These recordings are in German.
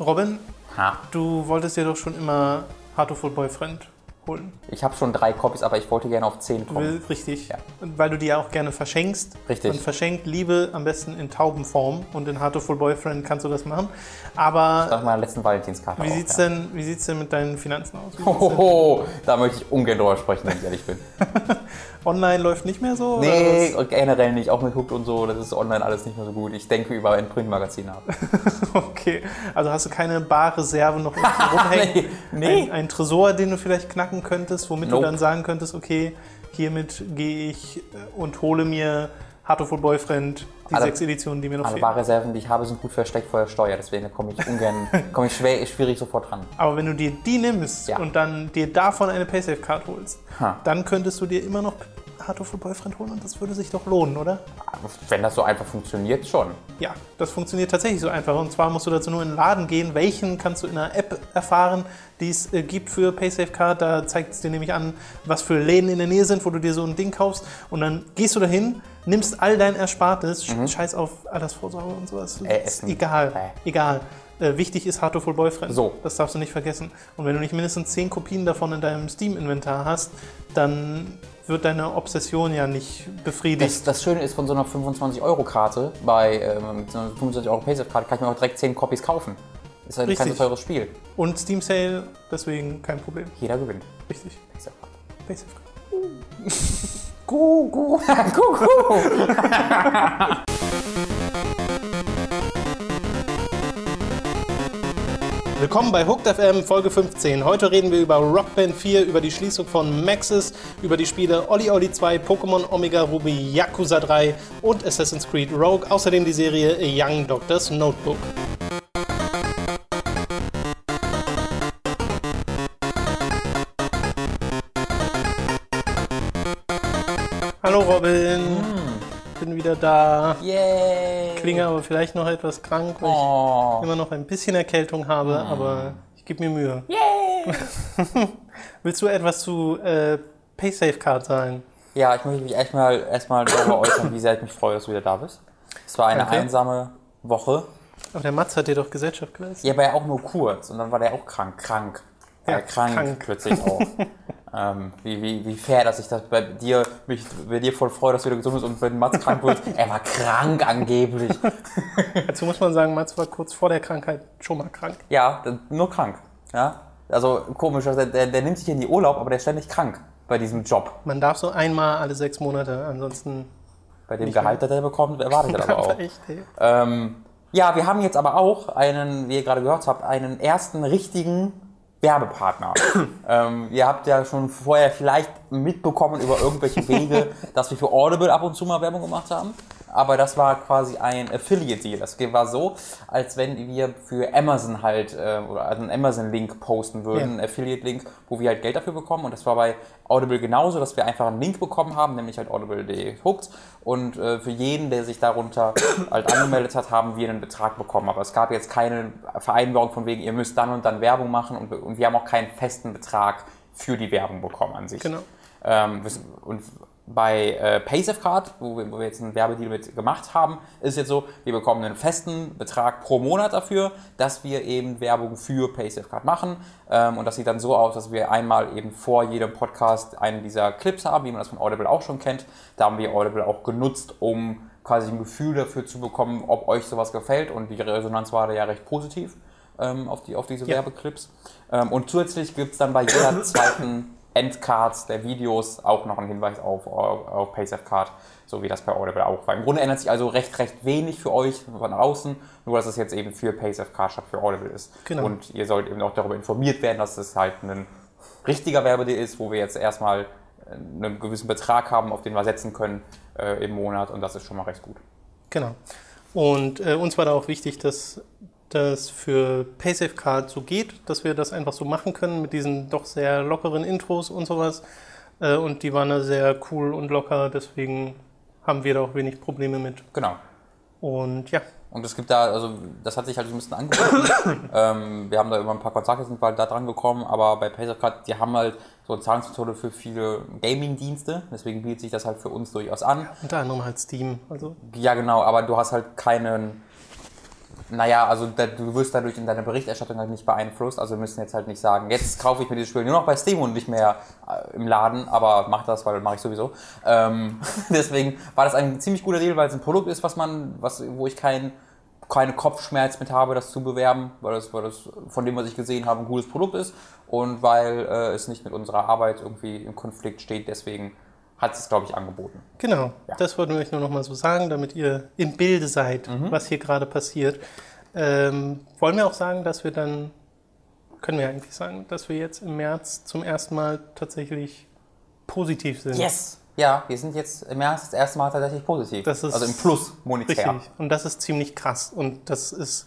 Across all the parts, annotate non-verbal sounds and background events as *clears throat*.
Robin, Ha. du wolltest dir doch schon immer Heartful Boyfriend holen. Ich habe schon drei Copies, aber ich wollte gerne auf zehn kommen. richtig. Ja. Weil du die ja auch gerne verschenkst. Richtig. Und verschenkt Liebe am besten in Taubenform. Und in Heartful Boyfriend kannst du das machen. Aber Nach meiner letzten Valentinskarte wie auch, sieht's, ja. denn, wie sieht's denn mit deinen Finanzen aus? Hohoho, da möchte ich ungern drüber sprechen, wenn ich ehrlich bin. *laughs* Online läuft nicht mehr so? Nee, generell nicht. Auch mit Hooked und so, das ist online alles nicht mehr so gut. Ich denke über ein Printmagazin was? *laughs* Okay. Also hast du keine Barreserve noch rumhängen? *laughs* Nee. Ein, ein Tresor, den du vielleicht knacken könntest, womit du Nope. dann sagen könntest, okay, hiermit gehe ich äh, und hole mir Heartful Boyfriend, die Alle- sechs Editionen, die mir noch Alle fehlen. Barreserven, die ich habe, sind gut versteckt vor der Steuer. Deswegen komme ich ungern, *laughs* komme ich schwer, schwierig sofort dran. Aber wenn du dir die nimmst Ja. und dann dir davon eine Paysafe-Card holst, Ha. dann könntest du dir immer noch Heartful Boyfriend holen und das würde sich doch lohnen, oder? Wenn das so einfach funktioniert, schon. Ja, das funktioniert tatsächlich so einfach. Und zwar musst du dazu nur in den Laden gehen. Welchen kannst du in einer App erfahren, die es äh, gibt für Paysafe Card. Da zeigt es dir nämlich an, was für Läden in der Nähe sind, wo du dir so ein Ding kaufst. Und dann gehst du dahin, nimmst all dein Erspartes, sch- scheiß auf Altersvorsorge und sowas. Mhm. Äh, ist egal. Äh. Egal. Äh, wichtig ist Heartful Boyfriend. So. Das darfst du nicht vergessen. Und wenn du nicht mindestens 10 Kopien davon in deinem Steam-Inventar hast, dann wird deine Obsession ja nicht befriedigt. Das, das Schöne ist, von so einer 25-Euro-Karte bei ähm, mit so einer 25 Euro Paysafe-Karte kann ich mir auch direkt 10 Copies kaufen. Ist halt kein so Richtig. teures Spiel. Und Steam Sale, deswegen kein Problem. Jeder gewinnt. Richtig. Paysafe-Karte. Paysafe Card. Gu, *laughs* gu, gu, *laughs* Willkommen bei Hooked FM Folge 15. Heute reden wir über Rockband 4, über die Schließung von Maxis, über die Spiele Oli Oli 2, Pokémon Omega Ruby, Yakuza 3 und Assassin's Creed Rogue. Außerdem die Serie Young Doctor's Notebook. Wieder da. Yay. Klinge aber vielleicht noch etwas krank, weil ich Oh. immer noch ein bisschen Erkältung habe, aber ich gebe mir Mühe. Yay. *laughs* Willst du etwas zu äh, Paysafe Card sagen? Ja, ich möchte mich erstmal erstmal darüber äußern, wie sehr ich mich freue, dass du wieder da bist. Es war eine Danke. einsame Woche. Aber der Matz hat dir doch Gesellschaft geleistet. Ja, aber ja auch nur kurz. Und dann war der auch krank. Krank. Ja, Ja, krank, krank. plötzlich auch. *laughs* ähm, wie, wie, wie fair, dass ich das bei dir, mich bei dir voll freue, dass du wieder gesund bist und wenn Mats krank wird, *laughs* er war krank angeblich. *laughs* Dazu muss man sagen, Matz war kurz vor der Krankheit schon mal krank. Ja, nur krank. Ja? Also komisch, also der, der nimmt sich in die Urlaub, aber der ist ständig krank bei diesem Job. Man darf so einmal alle sechs Monate, ansonsten Bei dem Gehalt, das er bekommt, erwartet er *laughs* aber auch. echt. Ähm, ja, wir haben jetzt aber auch einen, wie ihr gerade gehört habt, einen ersten richtigen Werbepartner. *coughs* ähm, ihr habt ja schon vorher vielleicht mitbekommen über irgendwelche Wege, *laughs* dass wir für Audible ab und zu mal Werbung gemacht haben. Aber das war quasi ein Affiliate-Deal. Das war so, als wenn wir für Amazon halt, äh, oder also einen Amazon-Link posten würden, Ja. einen Affiliate-Link, wo wir halt Geld dafür bekommen. Und das war bei Audible genauso, dass wir einfach einen Link bekommen haben, nämlich halt audible.de Hooked. Und äh, für jeden, der sich darunter *coughs* halt angemeldet hat, haben wir einen Betrag bekommen. Aber es gab jetzt keine Vereinbarung von wegen, ihr müsst dann und dann Werbung machen. Und, und wir haben auch keinen festen Betrag für die Werbung bekommen an sich. Genau. Ähm, und bei äh, PaySafeCard, wo wir, wo wir jetzt einen Werbedeal mit gemacht haben, ist jetzt so, wir bekommen einen festen Betrag pro Monat dafür, dass wir eben Werbung für PaySafeCard machen. Ähm, und das sieht dann so aus, dass wir einmal eben vor jedem Podcast einen dieser Clips haben, wie man das von Audible auch schon kennt. Da haben wir Audible auch genutzt, um quasi ein Gefühl dafür zu bekommen, ob euch sowas gefällt. Und die Resonanz war da ja recht positiv ähm, auf, die, auf diese Ja. Werbeclips. Ähm, und zusätzlich gibt es dann bei jeder *coughs* zweiten Endcards der Videos auch noch einen Hinweis auf, auf, auf PaySafeCard, so wie das bei Audible auch war. Im Grunde ändert sich also recht, recht wenig für euch von außen, nur dass es jetzt eben für PaySafeCard statt für Audible ist. Genau. Und ihr sollt eben auch darüber informiert werden, dass es halt ein richtiger Werbedeal ist, wo wir jetzt erstmal einen gewissen Betrag haben, auf den wir setzen können äh, im Monat und das ist schon mal recht gut. Genau. Und äh, uns war da auch wichtig, dass das für Paysafe Card so geht, dass wir das einfach so machen können mit diesen doch sehr lockeren Intros und sowas. Äh, und die waren da sehr cool und locker, deswegen haben wir da auch wenig Probleme mit. Genau. Und ja, Und es gibt da, also das hat sich halt so ein bisschen angeboten. *coughs* ähm, wir haben da immer ein paar Kontakte sind bald da dran gekommen, aber bei PaySafeCard, die haben halt so eine Zahlungsmethode für viele Gaming-Dienste, deswegen bietet sich das halt für uns durchaus an. unter anderem halt Steam. Also Ja, genau, aber du hast halt keinen Naja, also da, du wirst dadurch in deiner Berichterstattung halt nicht beeinflusst. Also wir müssen jetzt halt nicht sagen, jetzt kaufe ich mir dieses Spiel nur noch bei Steam und nicht mehr äh, im Laden, aber mach das, weil mache ich sowieso. Ähm, *laughs* deswegen war das ein ziemlich guter Deal, weil es ein Produkt ist, was man, was, wo ich kein, keine Kopfschmerz mit habe, das zu bewerben, weil das, weil das von dem, was ich gesehen habe, ein gutes Produkt ist und weil äh, es nicht mit unserer Arbeit irgendwie im Konflikt steht. Deswegen hat es, glaube ich, angeboten. Genau, Ja. das wollten wir euch nur noch mal so sagen, damit ihr im Bilde seid, Mhm. was hier gerade passiert. Ähm, wollen wir auch sagen, dass wir dann, können wir eigentlich sagen, dass wir jetzt im März zum ersten Mal tatsächlich positiv sind. Yes! Ja, wir sind jetzt im März das erste Mal tatsächlich positiv. Also im Plus monetär. Richtig. Und das ist ziemlich krass. Und das ist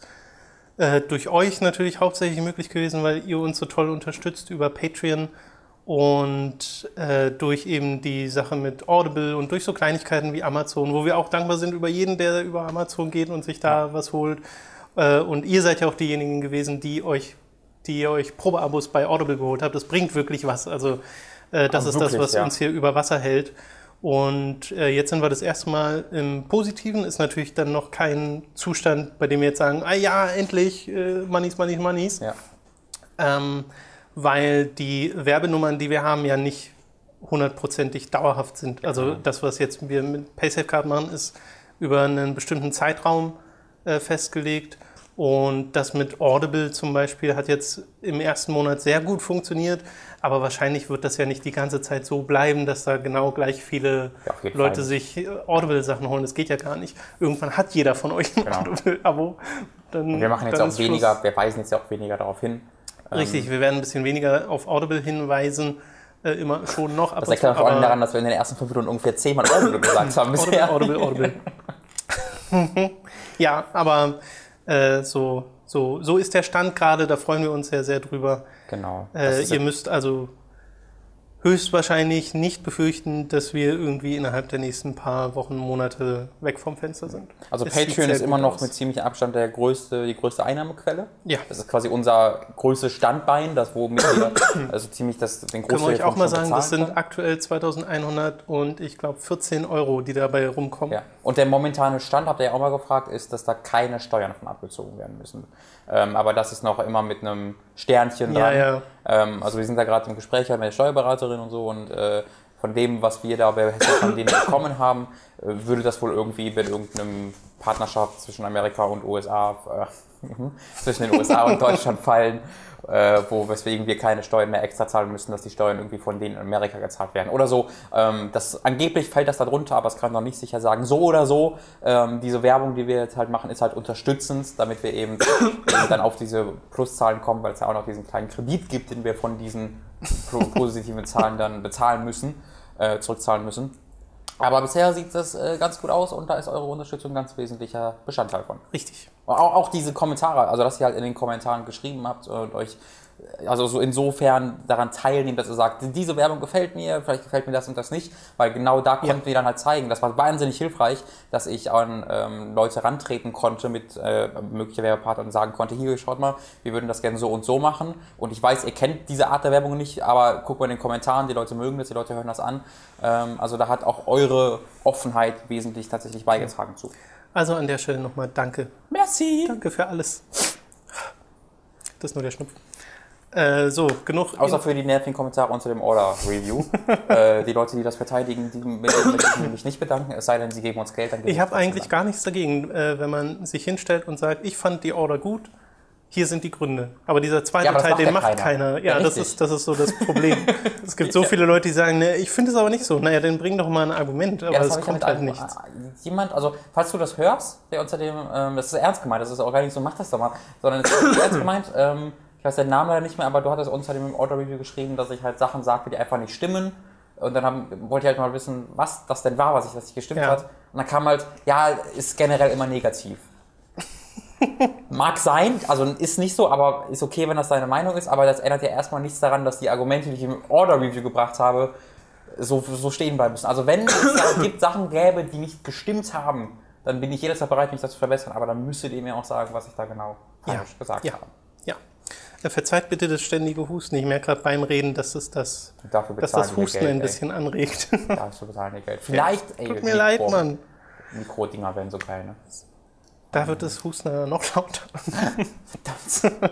äh, durch euch natürlich hauptsächlich möglich gewesen, weil ihr uns so toll unterstützt über Patreon und äh, durch eben die Sache mit Audible und durch so Kleinigkeiten wie Amazon, wo wir auch dankbar sind über jeden, der über Amazon geht und sich da was holt. Äh, und ihr seid ja auch diejenigen gewesen, die euch, die ihr euch Probeabos bei Audible geholt habt. Das bringt wirklich was. Also äh, das Aber ist das, wirklich, was ja. uns hier über Wasser hält. Und äh, jetzt sind wir das erste Mal im Positiven. Ist natürlich dann noch kein Zustand, bei dem wir jetzt sagen, ah ja, endlich, äh, Moneys, Moneys, Moneys. Ja. Ähm, weil die Werbenummern, die wir haben, ja nicht hundertprozentig dauerhaft sind. Also das, was jetzt wir mit PaySafeCard machen, ist über einen bestimmten Zeitraum äh, festgelegt. Und das mit Audible zum Beispiel hat jetzt im ersten Monat sehr gut funktioniert, aber wahrscheinlich wird das ja nicht die ganze Zeit so bleiben, dass da genau gleich viele Ja, Leute Fall. sich äh, Audible-Sachen holen. Das geht ja gar nicht. Irgendwann hat jeder von euch ein Genau. Audible-Abo. Wir machen jetzt auch ist Schluss. weniger, wir weisen jetzt ja auch weniger darauf hin. Ähm, Richtig, wir werden ein bisschen weniger auf Audible hinweisen, äh, immer schon noch. Das liegt zu, vor allem daran, dass wir in den ersten fünf Minuten ungefähr zehnmal Audible *laughs* gesagt haben bisher. Audible, Audible, Audible. *laughs* ja, aber äh, so, so, so ist der Stand gerade, da freuen wir uns sehr, sehr drüber. Genau. Äh, ihr müsst also höchstwahrscheinlich nicht befürchten, dass wir irgendwie innerhalb der nächsten paar Wochen, Monate weg vom Fenster sind. also Es Patreon ist immer noch aus. mit ziemlich Abstand der größte, die größte Einnahmequelle. Ja. Das ist quasi unser größtes Standbein, das womit wir also ziemlich das, den Können Großteil wir euch auch mal sagen, das sind können. aktuell 2100 und ich glaube 14 Euro, die dabei rumkommen. Ja. Und der momentane Stand, habt ihr ja auch mal gefragt, ist, dass da keine Steuern von abgezogen werden müssen. Ähm, aber das ist noch immer mit einem Sternchen Ja, dran. ja. Ähm, also wir sind da gerade im Gespräch halt mit der Steuerberaterin und so und äh, von dem, was wir da bei von denen bekommen haben, äh, würde das wohl irgendwie mit irgendeinem Partnerschaft zwischen Amerika und USA, äh, *laughs* zwischen den USA und Deutschland fallen, äh, wo weswegen wir keine Steuern mehr extra zahlen müssen, dass die Steuern irgendwie von denen in Amerika gezahlt werden oder so. Ähm, das angeblich fällt das da drunter, aber es kann noch nicht sicher sagen. So oder so, ähm, diese Werbung, die wir jetzt halt machen, ist halt unterstützend, damit wir eben, dann auf diese Pluszahlen kommen, weil es ja auch noch diesen kleinen Kredit gibt, den wir von diesen positiven Zahlen dann bezahlen müssen, äh, zurückzahlen müssen. Aber bisher sieht das äh, ganz gut aus und da ist eure Unterstützung ein ganz wesentlicher Bestandteil von. Richtig. Auch, auch diese Kommentare, also dass ihr halt in den Kommentaren geschrieben habt und euch also so insofern daran teilnehmt, dass ihr sagt, diese Werbung gefällt mir, vielleicht gefällt mir das und das nicht, weil genau da konnten wir dann halt zeigen, das war wahnsinnig hilfreich, dass ich an ähm, Leute rantreten konnte mit äh, möglicher Werbepartner und sagen konnte, hier, schaut mal, wir würden das gerne so und so machen und ich weiß, ihr kennt diese Art der Werbung nicht, aber guckt mal in den Kommentaren, die Leute mögen das, die Leute hören das an, ähm, also da hat auch eure Offenheit wesentlich tatsächlich beigetragen zu. Also an der Stelle nochmal danke. Merci! Danke für alles. Das ist nur der Schnupfen. Äh, so, genug. Außer für die nervigen Kommentare unter dem Order-Review. *laughs* äh, die Leute, die das verteidigen, die mit denen möchte ich mich nicht bedanken, es sei denn, sie geben uns Geld. Dann ich habe eigentlich gar nichts dagegen, äh, wenn man sich hinstellt und sagt, ich fand die Order gut. Hier sind die Gründe. Aber dieser zweite Ja, aber Teil, macht den ja macht keiner. keiner. Ja, Ja, das, ist, das ist so das Problem. *laughs* es gibt so viele Leute, die sagen, ne, ich finde es aber nicht so. Naja, dann bring doch mal ein Argument. Aber es kommt halt nichts. Jemand, also falls du das hörst, der unter dem, ähm, das ist ernst gemeint, das ist auch gar nicht so, mach das doch mal, sondern es ist *coughs* ernst gemeint, ähm, ich weiß den Namen leider nicht mehr, aber du hattest unter dem Order-Review geschrieben, dass ich halt Sachen sagte, die einfach nicht stimmen. Und dann haben, wollte ich halt mal wissen, was das denn war, was ich, was nicht gestimmt Ja. hat. Und dann kam halt, ja, ist generell immer negativ. *laughs* Mag sein, also ist nicht so, aber ist okay, wenn das deine Meinung ist, aber das ändert ja erstmal nichts daran, dass die Argumente, die ich im Order-Review gebracht habe, so, so stehen bleiben müssen. Also wenn es *laughs* da gibt Sachen gäbe, die nicht gestimmt haben, dann bin ich jederzeit bereit, mich das zu verbessern, aber dann müsstet ihr mir auch sagen, was ich da genau falsch gesagt ja. habe. Ja. Verzeiht bitte das ständige Husten. Ich merke gerade beim Reden, dass es das, dass das Husten Geld, ein ey. bisschen anregt. *laughs* Dafür bezahlen wir Geld. *laughs* Vielleicht, ey, Tut mir leid, Mann. Mikrodinger wären so geil, ne? Da wird das Husten noch lauter. *laughs*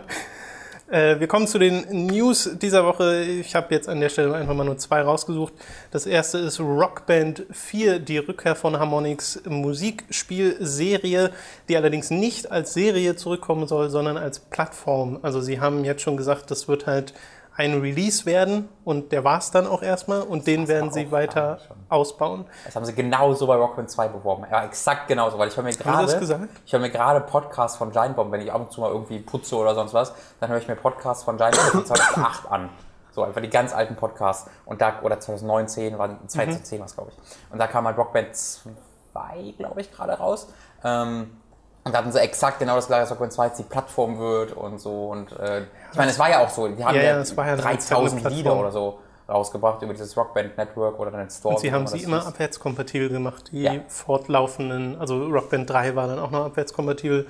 Äh, wir kommen zu den News dieser Woche. Ich habe jetzt an der Stelle einfach mal nur zwei rausgesucht. Das erste ist Rockband 4, die Rückkehr von Harmonix Musikspielserie, die allerdings nicht als Serie zurückkommen soll, sondern als Plattform. Also sie haben jetzt schon gesagt, das wird halt ein Release werden und der war es dann auch erstmal und den werden sie weiter ausbauen. Das haben sie genauso bei Rockband 2 beworben. Ja, exakt genauso, weil ich höre mir das gerade ich höre mir gerade Podcasts von Giant Bomb, wenn ich ab und zu mal irgendwie putze oder sonst was, dann höre ich mir Podcasts von Giant Bomb von 2008 an. So einfach die ganz alten Podcasts und da oder 2019 war 2010 was glaube ich. Und da kam halt Rockband 2, glaube ich, gerade raus. Ähm, und da hatten sie exakt genau das gleiche, dass Rockband 2 jetzt die Plattform wird und so. Und äh, ich meine, es war ja auch so. Die haben Ja, ja, ja, es war ja eine 3000 Plattform. Lieder oder so rausgebracht über dieses Rockband Network oder dann Store. Und sie haben sie immer hieß. abwärtskompatibel gemacht. Die Ja. fortlaufenden, also Rockband 3 war dann auch noch abwärtskompatibel.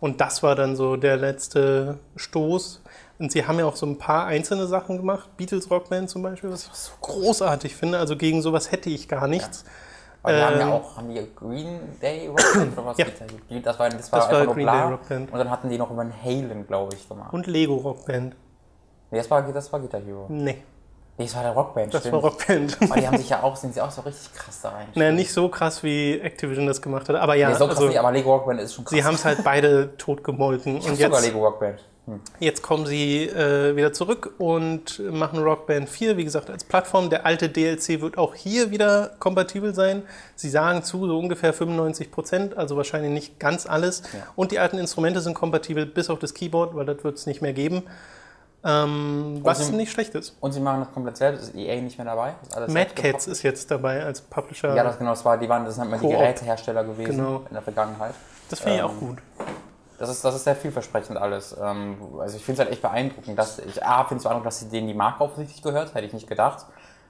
Und das war dann so der letzte Stoß. Und sie haben ja auch so ein paar einzelne Sachen gemacht. Beatles Rockband zum Beispiel, was ich so großartig finde. Also gegen sowas hätte ich gar nichts. Weil die haben ja Ähm, auch, haben die Green Day Rockband oder was? *coughs* Ja. Das war, das war Das war einfach nur Green. Day Rockband. Und dann hatten die noch über einen Halen, glaube ich, gemacht. Und Lego Rockband. Nee, das war, das war Guitar Hero. Nee, Nee, das war der Rockband, das stimmt. war Rockband. *laughs* Aber die haben sich ja auch, sind sie auch so richtig krass da rein. naja, nicht so krass wie Activision das gemacht hat. Aber ja, Nee, so krass also, nicht, aber Lego Rockband ist schon krass. sie haben es halt beide totgemolken. ich Und hab sogar jetzt Lego Rockband. Jetzt kommen sie äh, wieder zurück und machen Rockband 4, wie gesagt, als Plattform. Der alte DLC wird auch hier wieder kompatibel sein. Sie sagen zu, so ungefähr 95 Prozent, also wahrscheinlich nicht ganz alles. Und die alten Instrumente sind kompatibel bis auf das Keyboard, weil das wird es nicht mehr geben. Ähm, was sie- nicht schlecht ist. Und sie machen das komplett selbst, ist EA nicht mehr dabei. Mad Cats ist jetzt dabei als Publisher. Ja, das genau, das war, die waren, das sind immer die. Gerätehersteller gewesen Genau. in der Vergangenheit. das finde ich ähm, auch gut. Das ist, das ist sehr vielversprechend alles. Ähm, also ich finde es halt echt beeindruckend, dass ich A finde es beeindruckend, dass sie denen die Marke offensichtlich gehört, hätte ich nicht gedacht.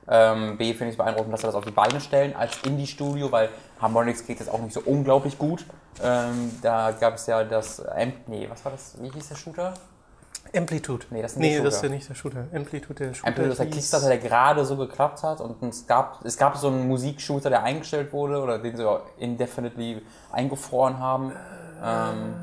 Ähm, B finde ich es beeindruckend, dass sie das auf die Beine stellen als Indie-Studio, weil Harmonix geht jetzt auch nicht so unglaublich gut. Ähm, da gab es ja das, ähm, nee, was war das, wie hieß der Shooter? Amplitude. Nee, das ist nicht nee, das ist ja nicht der Shooter. Amplitude, der Shooter. Amplitude ist der Kickstarter, der gerade so geklappt hat und es gab, es gab so einen Musikshooter, der eingestellt wurde oder den sie auch indefinitely eingefroren haben. Ähm,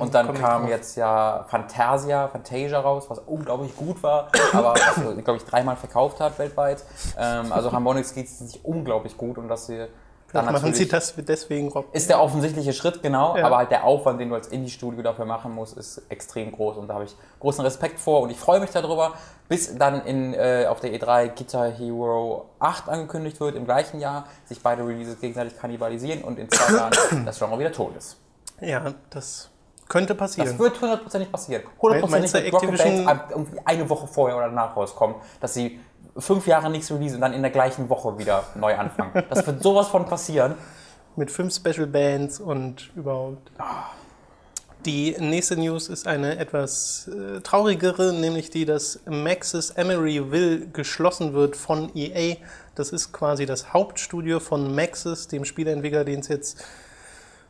und dann komm kam jetzt ja Fantasia, Fantasia raus, was unglaublich gut war, aber was, *laughs* glaube ich, dreimal verkauft hat weltweit. Ähm, also Harmonix geht es sich unglaublich gut und dass sie dann machen sie das deswegen Rock. ist der offensichtliche Schritt, genau, Ja. aber halt der Aufwand, den du als Indie-Studio dafür machen musst, ist extrem groß und da habe ich großen Respekt vor und ich freue mich darüber, bis dann in, äh, auf der E3 Guitar Hero 8 angekündigt wird im gleichen Jahr, sich beide Releases gegenseitig kannibalisieren und in zwei *coughs* Jahren das Genre wieder tot ist. Ja, das könnte passieren. Das wird hundertprozentig passieren. Hundertprozentig wird Rocket Activision- Band irgendwie eine Woche vorher oder danach rauskommen, dass sie fünf Jahre nichts releasen und dann in der gleichen Woche wieder neu anfangen. *laughs* Das wird sowas von passieren. Mit fünf Special Bands und überhaupt. Die nächste News ist eine etwas äh, traurigere, nämlich die, dass Maxis Emeryville geschlossen wird von EA. Das ist quasi das Hauptstudio von Maxis, dem Spieleentwickler, den es jetzt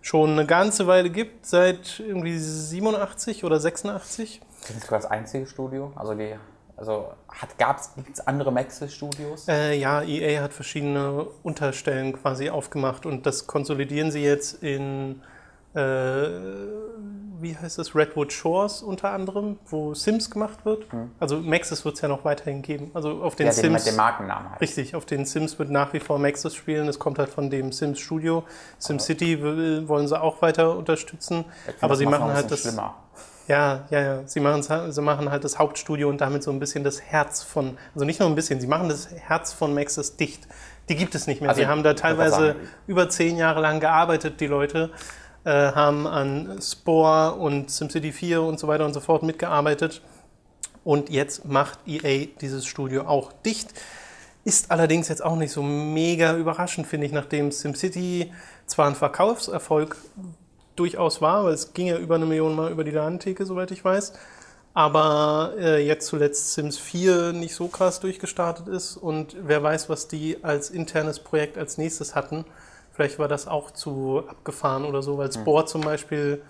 schon eine ganze Weile gibt, seit irgendwie 87 oder 86. Das ist sogar das einzige Studio. Also die, also hat gab's gibt's andere Maxis Studios? Äh, ja, EA hat verschiedene Unterstellen quasi aufgemacht und das konsolidieren sie jetzt in, wie heißt das, Redwood Shores unter anderem, wo Sims gemacht wird. Also Maxis wird es ja noch weiterhin geben. Also auf den Ja, den, Sims. den Markennamen halt. Richtig, auf den Sims wird nach wie vor Maxis spielen. Das kommt halt von dem Sims Studio. SimCity will- wollen sie auch weiter unterstützen. Aber sie machen halt das. Schlimmer. Ja, ja, ja. Sie, sie machen halt das Hauptstudio und damit so ein bisschen das Herz von, also nicht nur ein bisschen, sie machen das Herz von Maxis dicht. Die gibt es nicht mehr. Also, sie haben da teilweise über zehn Jahre lang gearbeitet, die Leute, äh, haben an Spore und SimCity 4 und so weiter und so fort mitgearbeitet. Und jetzt macht EA dieses Studio auch dicht. Ist allerdings jetzt auch nicht so mega überraschend, finde ich, nachdem SimCity zwar ein Verkaufserfolg durchaus war, weil es ging ja über eine Million Mal über die Ladentheke, soweit ich weiß. Aber äh, jetzt zuletzt Sims 4 nicht so krass durchgestartet ist und wer weiß, was die als internes Projekt als nächstes hatten. Vielleicht war das auch zu abgefahren oder so, weil Spore zum Beispiel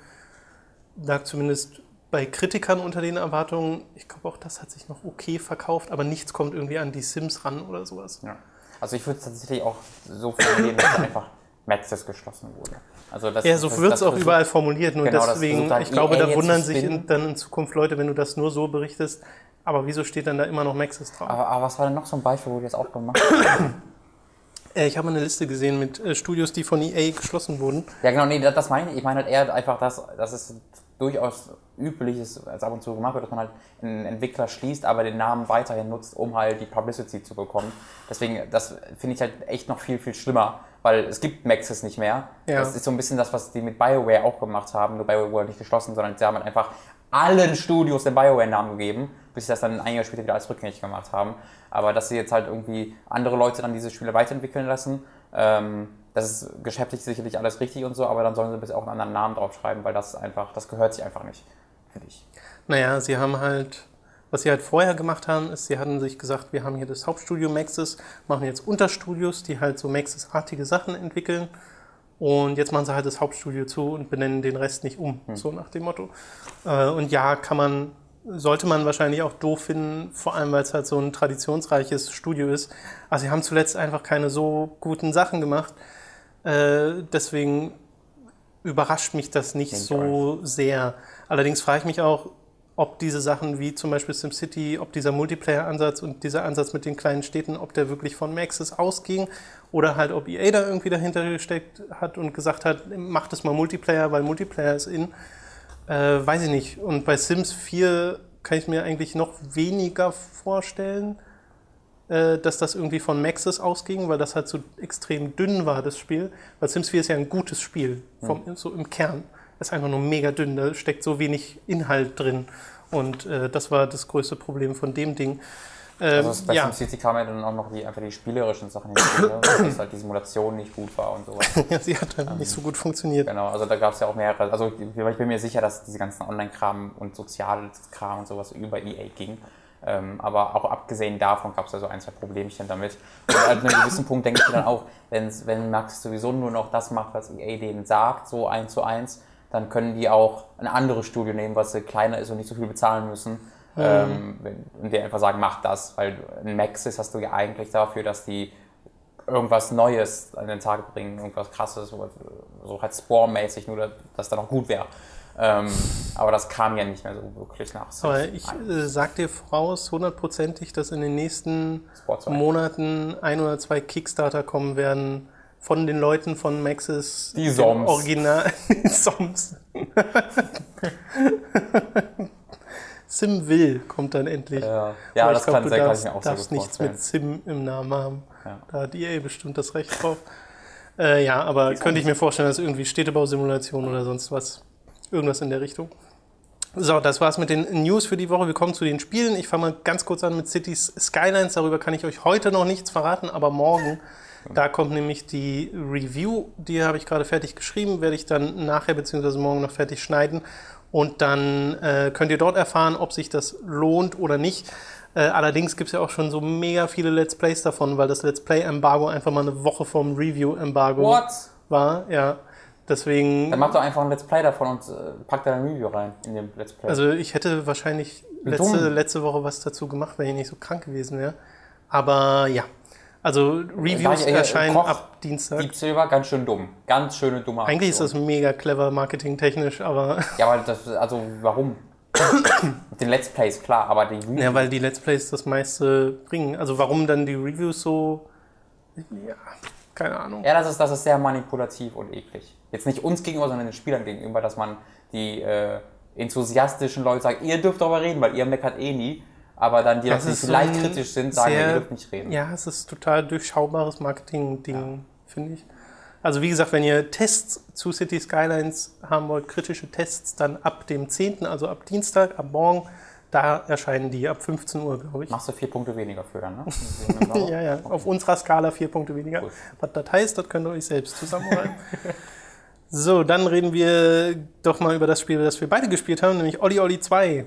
lag zumindest bei Kritikern unter den Erwartungen. Ich glaube, auch das hat sich noch okay verkauft, aber nichts kommt irgendwie an die Sims ran oder sowas. Ja. Also ich würde es tatsächlich auch so formulieren, dass einfach Maxis geschlossen wurde. Also das, Ja, so wird es auch versucht- überall formuliert. Nur Genau, deswegen, ich glaube, da wundern sich in, dann in Zukunft Leute, wenn du das nur so berichtest. Aber wieso steht dann da immer noch Maxis drauf? Aber, aber was war denn noch so ein Beispiel, wo die das auch gemacht haben? *coughs* Äh, ich habe eine Liste gesehen mit äh, Studios, die von EA geschlossen wurden. Ja, genau, nee, das, das meine ich. Ich meine halt eher einfach, dass, dass es durchaus üblich ist, als ab und zu gemacht wird, dass man halt einen Entwickler schließt, aber den Namen weiterhin nutzt, um halt die Publicity zu bekommen. Deswegen, das finde ich halt echt noch viel, viel schlimmer, weil es gibt Maxis nicht mehr. Ja. Das ist so ein bisschen das, was die mit BioWare auch gemacht haben. Nur BioWare nicht geschlossen, sondern sie haben halt einfach allen Studios den BioWare-Namen gegeben, bis sie das dann ein Jahr später wieder als rückgängig gemacht haben. Aber dass sie jetzt halt irgendwie andere Leute dann diese Spiele weiterentwickeln lassen, ähm, das ist geschäftlich sicherlich alles richtig und so, aber dann sollen sie bitte auch einen anderen Namen draufschreiben, weil das einfach, das gehört sich einfach nicht, finde ich. Naja, sie haben halt, was sie halt vorher gemacht haben, ist, sie hatten sich gesagt, wir haben hier das Hauptstudio Maxis, machen jetzt Unterstudios, die halt so Maxis-artige Sachen entwickeln. Und jetzt machen sie halt das Hauptstudio zu und benennen den Rest nicht um, so nach dem Motto. Äh, und ja, kann man, sollte man wahrscheinlich auch doof finden, vor allem weil es halt so ein traditionsreiches Studio ist. Also sie haben zuletzt einfach keine so guten Sachen gemacht. Äh, deswegen überrascht mich das nicht so sehr. Allerdings frage ich mich auch, ob diese Sachen wie zum Beispiel SimCity, ob dieser Multiplayer-Ansatz und dieser Ansatz mit den kleinen Städten, ob der wirklich von Maxis ausging oder halt ob EA da irgendwie dahinter gesteckt hat und gesagt hat, macht es mal Multiplayer, weil Multiplayer ist in. Äh, weiß ich nicht. Und bei Sims 4 kann ich mir eigentlich noch weniger vorstellen, äh, dass das irgendwie von Maxis ausging, weil das halt so extrem dünn war, das Spiel. Weil Sims 4 ist ja ein gutes Spiel, vom, so im Kern. Ist einfach nur mega dünn, da steckt so wenig Inhalt drin. Und äh, das war das größte Problem von dem Ding. Ähm, Also bei ja. SimCity kamen ja dann auch noch die, einfach die spielerischen Sachen hinzu, ne? *coughs* dass halt die Simulation nicht gut war und sowas. *laughs* ja, sie hat dann nicht so gut funktioniert. Genau, also da gab es ja auch mehrere. Also ich bin mir sicher, dass diese ganzen Online-Kram und Sozialkram und sowas über EA ging. Ähm, aber auch abgesehen davon gab es ja so ein, zwei Problemchen damit. Und an einem gewissen Punkt denke ich mir dann auch, wenn's, wenn Max sowieso nur noch das macht, was EA denen sagt, so eins zu eins, dann können die auch ein anderes Studio nehmen, was kleiner ist und nicht so viel bezahlen müssen. Ähm, wenn- und die einfach sagen, mach das, weil ein Maxis hast du ja eigentlich dafür, dass die irgendwas Neues an den Tag bringen, irgendwas krasses, so, so halt Spore-mäßig, nur dass das dann auch gut wäre. Ähm, aber das kam ja nicht mehr so wirklich nach. Aber ich äh, sag dir voraus, hundertprozentig, dass in den nächsten. Monaten ein oder zwei Kickstarter kommen werden von den Leuten von Maxis. *laughs* Die Soms. Original. *laughs* Die Soms. Simville kommt dann endlich. Ja, ja Aber das glaub, kann, du sehr, kann ich darfst, mir auch darfst gut nichts mit Sim im Namen haben. Ja. Da hat EA bestimmt das Recht drauf. Äh, ja, aber könnte ich mir vorstellen, dass irgendwie Städtebausimulation oder sonst was. Irgendwas in der Richtung. So, das war's mit den News für die Woche. Wir kommen zu den Spielen. Ich fange mal ganz kurz an mit Cities Skylines. Darüber kann ich euch heute noch nichts verraten, aber morgen, da kommt nämlich die Review. Die habe ich gerade fertig geschrieben, werde ich dann nachher bzw. morgen noch fertig schneiden. Und dann äh, könnt ihr dort erfahren, ob sich das lohnt oder nicht. Äh, allerdings gibt es ja auch schon so mega viele Let's Plays davon, weil das Let's Play-Embargo einfach mal eine Woche vom Review-Embargo What? war. Ja, deswegen. Dann mach doch einfach ein Let's Play davon und äh, pack da ein Review rein in dem Let's Play. Also ich hätte wahrscheinlich letzte, letzte Woche was dazu gemacht, wenn ich nicht so krank gewesen wäre. Aber ja, also Reviews äh, erscheinen Koch, ab Dienstag. Deep Silver, ganz schön dumm. Ganz schöne dumme Eigentlich ist Aktion. das mega clever marketingtechnisch, aber Ja, aber das, also warum? Den Let's Plays, klar, aber die Reviews. ja, weil die Let's Plays das meiste bringen. Also warum dann die Reviews so, ja, keine Ahnung. Ja, das ist, das ist sehr manipulativ und eklig. Jetzt nicht uns gegenüber, sondern den Spielern gegenüber, dass man die äh, enthusiastischen Leute sagt, ihr dürft darüber reden, weil ihr meckert eh nie. Aber dann die, Leute, die so vielleicht ein kritisch sind, sagen, sehr- ihr dürft nicht reden. Ja, es ist total durchschaubares Marketing-Ding, finde ich. Also wie gesagt, wenn ihr Tests zu City Skylines haben wollt, kritische Tests, dann ab dem 10., also ab Dienstag, ab morgen, da erscheinen die ab 15 Uhr, glaube ich. Machst du vier Punkte weniger für dann, ne? *laughs* Ja, ja, auf unserer Skala vier Punkte weniger. Gut. Was das heißt, das könnt ihr euch selbst zusammenreimen. *laughs* so, dann reden wir doch mal über das Spiel, das wir beide gespielt haben, nämlich Olli Olli 2.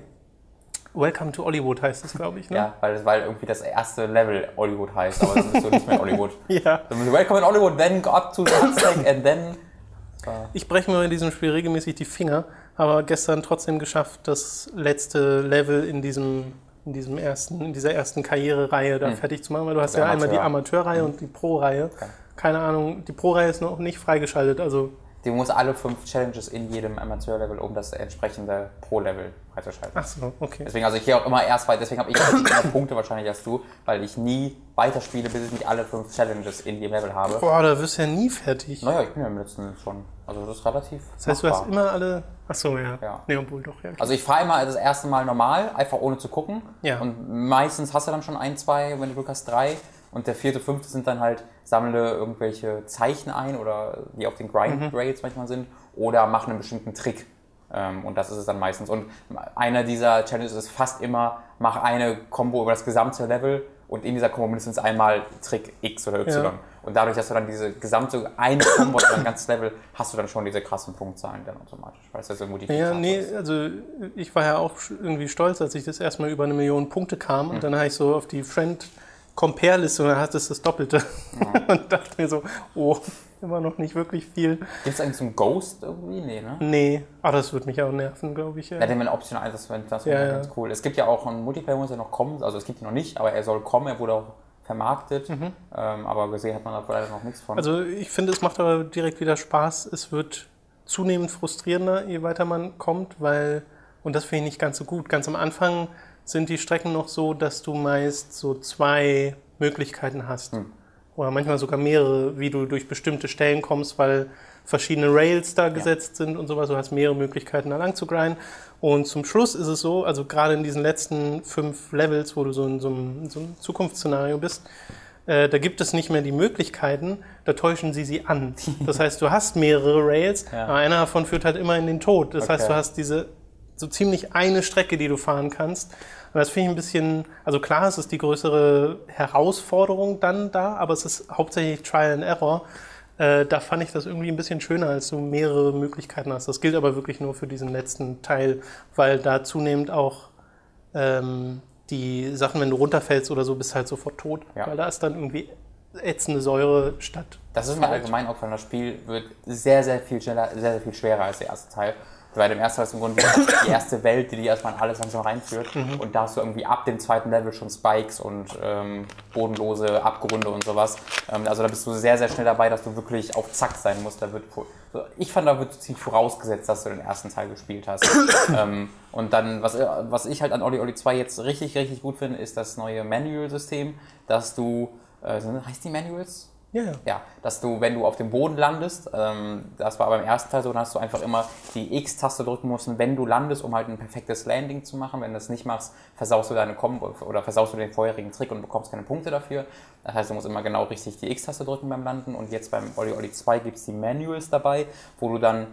Welcome to Hollywood heißt es, glaube ich. Ne? Ja, weil, weil irgendwie das erste Level Hollywood heißt, aber es ist so nicht mehr Hollywood. *laughs* ja. Welcome in Hollywood, then got to the Aztec and then. Ich breche mir in diesem Spiel regelmäßig die Finger, aber gestern trotzdem geschafft, das letzte Level in diesem, in diesem ersten, in dieser ersten Karrierereihe da fertig zu machen, weil du hast Der ja einmal die Amateur. Amateurreihe und die Pro-Reihe. keine Ahnung, die Pro-Reihe ist noch nicht freigeschaltet. Also Du musst alle fünf Challenges in jedem Amateur-Level, um das entsprechende Pro-Level freizuschalten. ach so, okay. Deswegen, also ich gehe auch immer erst weit, deswegen habe ich mehr Punkte wahrscheinlich als du, weil ich nie weiterspiele, bis ich nicht alle fünf Challenges in jedem Level habe. Boah, da wirst du ja nie fertig. Naja, ich bin ja im letzten schon. Also das ist relativ. Das heißt, du hast machbar. immer alle. Ach so, ja. Ja. Nee, obwohl doch, ja. Also ich fahre immer das erste Mal normal, einfach ohne zu gucken. Ja. Und meistens hast du dann schon ein, zwei, wenn du Glück hast, drei. Und der vierte, fünfte sind dann halt, sammle irgendwelche Zeichen ein oder die auf den Grind Rails manchmal sind oder mach einen bestimmten Trick. Ähm, und das ist es dann meistens. Und einer dieser Challenges ist fast immer, mach eine Combo über das gesamte Level und in dieser Combo mindestens einmal Trick X oder Y. Ja. Und dadurch, dass du dann diese gesamte eine Combo über ein ganzes Level, hast du dann schon diese krassen Punktzahlen dann automatisch. Weil es ja so Ja, nee, ist. also ich war ja auch irgendwie stolz, als ich das erstmal über eine Million Punkte kam Mhm. und dann habe ich so auf die Friend Compare Liste und dann hat es das Doppelte *laughs* und dachte mir so, oh, immer noch nicht wirklich viel. Gibt es eigentlich so einen Ghost irgendwie? Nee, ne? Nee, aber das wird mich auch nerven, glaube ich. Ja, Ja. den wenn optional, das wäre das Ja, wär ja. ganz cool. Es gibt ja auch einen Multiplayer, der noch kommt, also es gibt ihn noch nicht, aber er soll kommen, er wurde auch vermarktet, ähm, aber gesehen hat man da leider noch nichts von. Mhm. Also ich finde, es macht aber direkt wieder Spaß. Es wird zunehmend frustrierender, je weiter man kommt, weil, und das finde ich nicht ganz so gut, ganz am Anfang sind die Strecken noch so, dass du meist so zwei Möglichkeiten hast. Oder manchmal sogar mehrere, wie du durch bestimmte Stellen kommst, weil verschiedene Rails da gesetzt sind und sowas. Du hast mehrere Möglichkeiten, da lang zu grinden. Und zum Schluss ist es so, also gerade in diesen letzten fünf Levels, wo du so in so einem, so einem Zukunftsszenario bist, äh, da gibt es nicht mehr die Möglichkeiten, da täuschen sie sie an. *laughs* Das heißt, du hast mehrere Rails, Ja. aber einer davon führt halt immer in den Tod. Das heißt, Okay. du hast diese so ziemlich eine Strecke, die du fahren kannst. Und das finde ich ein bisschen, also klar, es ist die größere Herausforderung dann da, aber es ist hauptsächlich Trial and Error. Äh, da fand ich das irgendwie ein bisschen schöner, als du mehrere Möglichkeiten hast. Das gilt aber wirklich nur für diesen letzten Teil, weil da zunehmend auch ähm, die Sachen, wenn du runterfällst oder so, bist halt sofort tot. Ja. Weil da ist dann irgendwie ätzende Säure statt. das ist mir allgemein aufgefallen, das Spiel wird sehr, sehr viel schneller, sehr, sehr viel schwerer als der erste Teil. Bei dem ersten Teil ist im Grunde die erste Welt, die dich erstmal in alles langsam reinführt. Mhm. Und da hast du irgendwie ab dem zweiten Level schon Spikes und ähm, bodenlose Abgründe und sowas. Ähm, also da bist du sehr, sehr schnell dabei, dass du wirklich auf Zack sein musst. Da wird, ich fand, da wird ziemlich vorausgesetzt, dass du den ersten Teil gespielt hast. *coughs* ähm, und dann, was, was ich halt an Oli Oli 2 jetzt richtig, richtig gut finde, ist das neue Manual-System, dass du, äh, sind- heißt die Manuals? Ja, ja. Ja, dass du, wenn du auf dem Boden landest, ähm, das war beim ersten Teil so, dann hast du einfach immer die X-Taste drücken müssen, wenn du landest, um halt ein perfektes Landing zu machen. Wenn du das nicht machst, versaust du deine Combo oder versaust du den vorherigen Trick und bekommst keine Punkte dafür. Das heißt, du musst immer genau richtig die X-Taste drücken beim Landen. Und jetzt beim Oli Oli 2 gibt es die Manuals dabei, wo du dann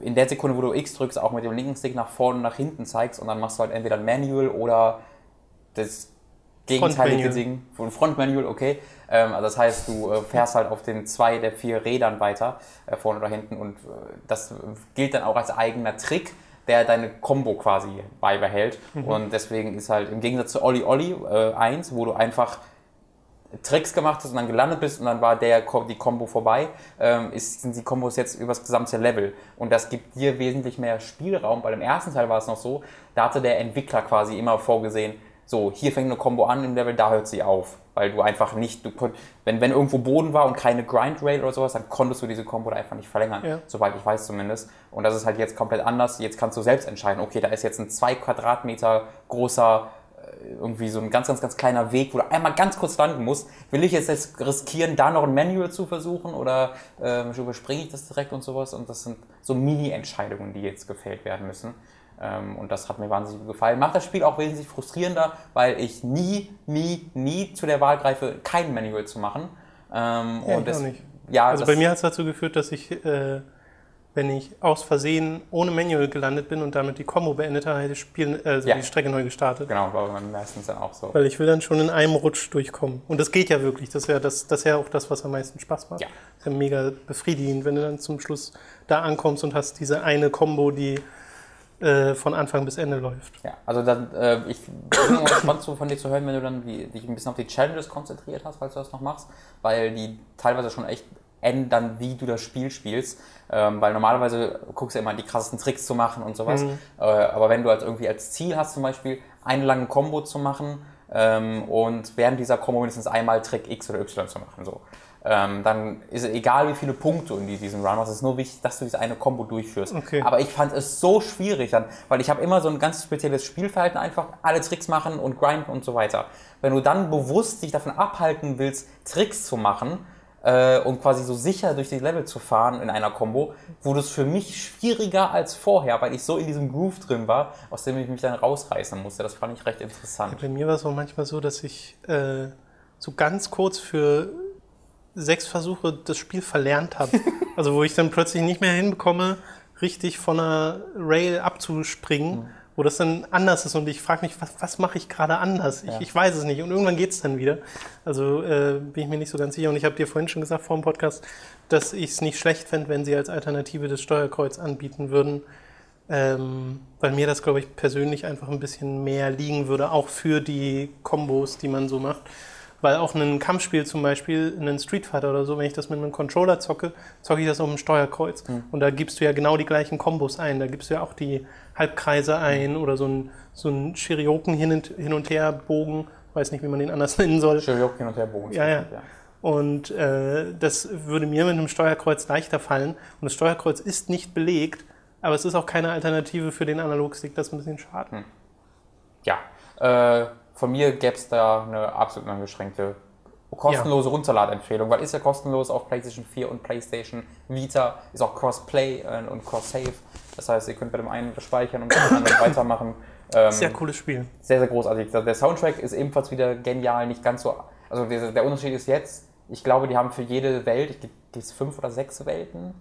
in der Sekunde, wo du X drückst, auch mit dem linken Stick nach vorne und nach hinten zeigst und dann machst du halt entweder ein Manual oder das gegenteilige Frontmanual. Ding, ein Frontmanual, okay. Ähm, also das heißt, du äh, fährst halt auf den zwei der vier Rädern weiter, äh, vorne oder hinten und äh, das gilt dann auch als eigener Trick, der deine Combo quasi beibehält. Und deswegen ist halt im Gegensatz zu Olli Olli äh, 1, wo du einfach Tricks gemacht hast und dann gelandet bist und dann war der die Combo vorbei, ähm, ist, sind die Kombos jetzt übers gesamte Level. Und das gibt dir wesentlich mehr Spielraum. Bei dem ersten Teil war es noch so, da hatte der Entwickler quasi immer vorgesehen, so, hier fängt eine Combo an im Level, da hört sie auf. Weil du einfach nicht, du konnt, wenn, wenn irgendwo Boden war und keine Grind Rail oder sowas, dann konntest du diese Combo da einfach nicht verlängern. Ja. Soweit ich weiß zumindest. Und das ist halt jetzt komplett anders. Jetzt kannst du selbst entscheiden, okay, da ist jetzt ein zwei Quadratmeter großer irgendwie so ein ganz, ganz, ganz kleiner Weg, wo du einmal ganz kurz landen musst. Will ich jetzt, jetzt riskieren, da noch ein Manual zu versuchen oder ähm, überspringe ich das direkt und sowas? Und das sind so Mini-Entscheidungen, die jetzt gefällt werden müssen. Ähm, und das hat mir wahnsinnig gefallen. Macht das Spiel auch wesentlich frustrierender, weil ich nie, nie, nie zu der Wahl greife, kein Manual zu machen. Ähm, Ja, das, auch nicht. Ja, Also das, bei mir hat es dazu geführt, dass ich, äh, wenn ich aus Versehen ohne Manual gelandet bin und damit die Combo beendet habe, hätte ich Spiel, also Ja. die Strecke neu gestartet. Genau, war bei mir meistens dann auch so. Weil ich will dann schon in einem Rutsch durchkommen. Und das geht ja wirklich. Das ist ja, das, das ja auch das, was am meisten Spaß macht. Ja. ist ja mega befriedigend, wenn du dann zum Schluss da ankommst und hast diese eine Combo, die äh, von Anfang bis Ende läuft. Ja, also dann, äh, ich bin mal gespannt so von dir zu hören, wenn du dann die, dich ein bisschen auf die Challenges konzentriert hast, falls du das noch machst, weil die teilweise schon echt ändern, wie du das Spiel spielst. Ähm, weil normalerweise guckst du immer die krassesten Tricks zu machen und sowas. Äh, aber wenn du halt irgendwie als Ziel hast, zum Beispiel eine lange Combo zu machen ähm, und während dieser Combo mindestens einmal Trick X oder Y zu machen, so. Ähm, dann ist es egal, wie viele Punkte du in diesem Run machst, es ist nur wichtig, dass du diese eine Combo durchführst. Okay. Aber ich fand es so schwierig dann, weil ich habe immer so ein ganz spezielles Spielverhalten, einfach alle Tricks machen und grinden und so weiter. Wenn du dann bewusst dich davon abhalten willst, Tricks zu machen, äh, und quasi so sicher durch die Level zu fahren in einer Combo, wurde es für mich schwieriger als vorher, weil ich so in diesem Groove drin war, aus dem ich mich dann rausreißen musste. Das fand ich recht interessant. Bei mir war es auch manchmal so, dass ich äh, so ganz kurz für sechs Versuche das Spiel verlernt habe. *laughs* also wo ich dann plötzlich nicht mehr hinbekomme, richtig von einer Rail abzuspringen. Mhm wo das dann anders ist und ich frage mich, was, was mache ich gerade anders? Ich, ja. ich weiß es nicht und irgendwann geht es dann wieder. Also äh, bin ich mir nicht so ganz sicher und ich habe dir vorhin schon gesagt vor dem Podcast, dass ich es nicht schlecht fände, wenn sie als Alternative das Steuerkreuz anbieten würden, ähm, weil mir das, glaube ich, persönlich einfach ein bisschen mehr liegen würde, auch für die Kombos, die man so macht. Weil auch ein Kampfspiel zum Beispiel, einen Street Fighter oder so, wenn ich das mit einem Controller zocke, zocke ich das auf dem Steuerkreuz. Mhm. Und da gibst du ja genau die gleichen Kombos ein. Da gibst du ja auch die Halbkreise ein oder so ein, so ein Shirioken hin und, hin und her Bogen. Weiß nicht, wie man den anders *laughs* nennen soll. Shirioken hin und her Bogen. Ja, ja. ja. Und äh, das würde mir mit einem Steuerkreuz leichter fallen. Und das Steuerkreuz ist nicht belegt, aber es ist auch keine Alternative für den Analogstick. Das ist ein bisschen schade. Hm. Ja. Äh, von mir gäbe es da eine absolut unbeschränkte kostenlose ja. Runterladempfehlung, weil ist ja kostenlos auf PlayStation 4 und PlayStation Vita, ist auch Crossplay äh, und Cross-Save. Das heißt, ihr könnt bei dem einen speichern und bei dem anderen *coughs* weitermachen. Ähm, sehr cooles Spiel. Sehr, sehr großartig. Der Soundtrack ist ebenfalls wieder genial, nicht ganz so. Also der, der Unterschied ist jetzt, ich glaube, die haben für jede Welt, gibt es fünf oder sechs Welten?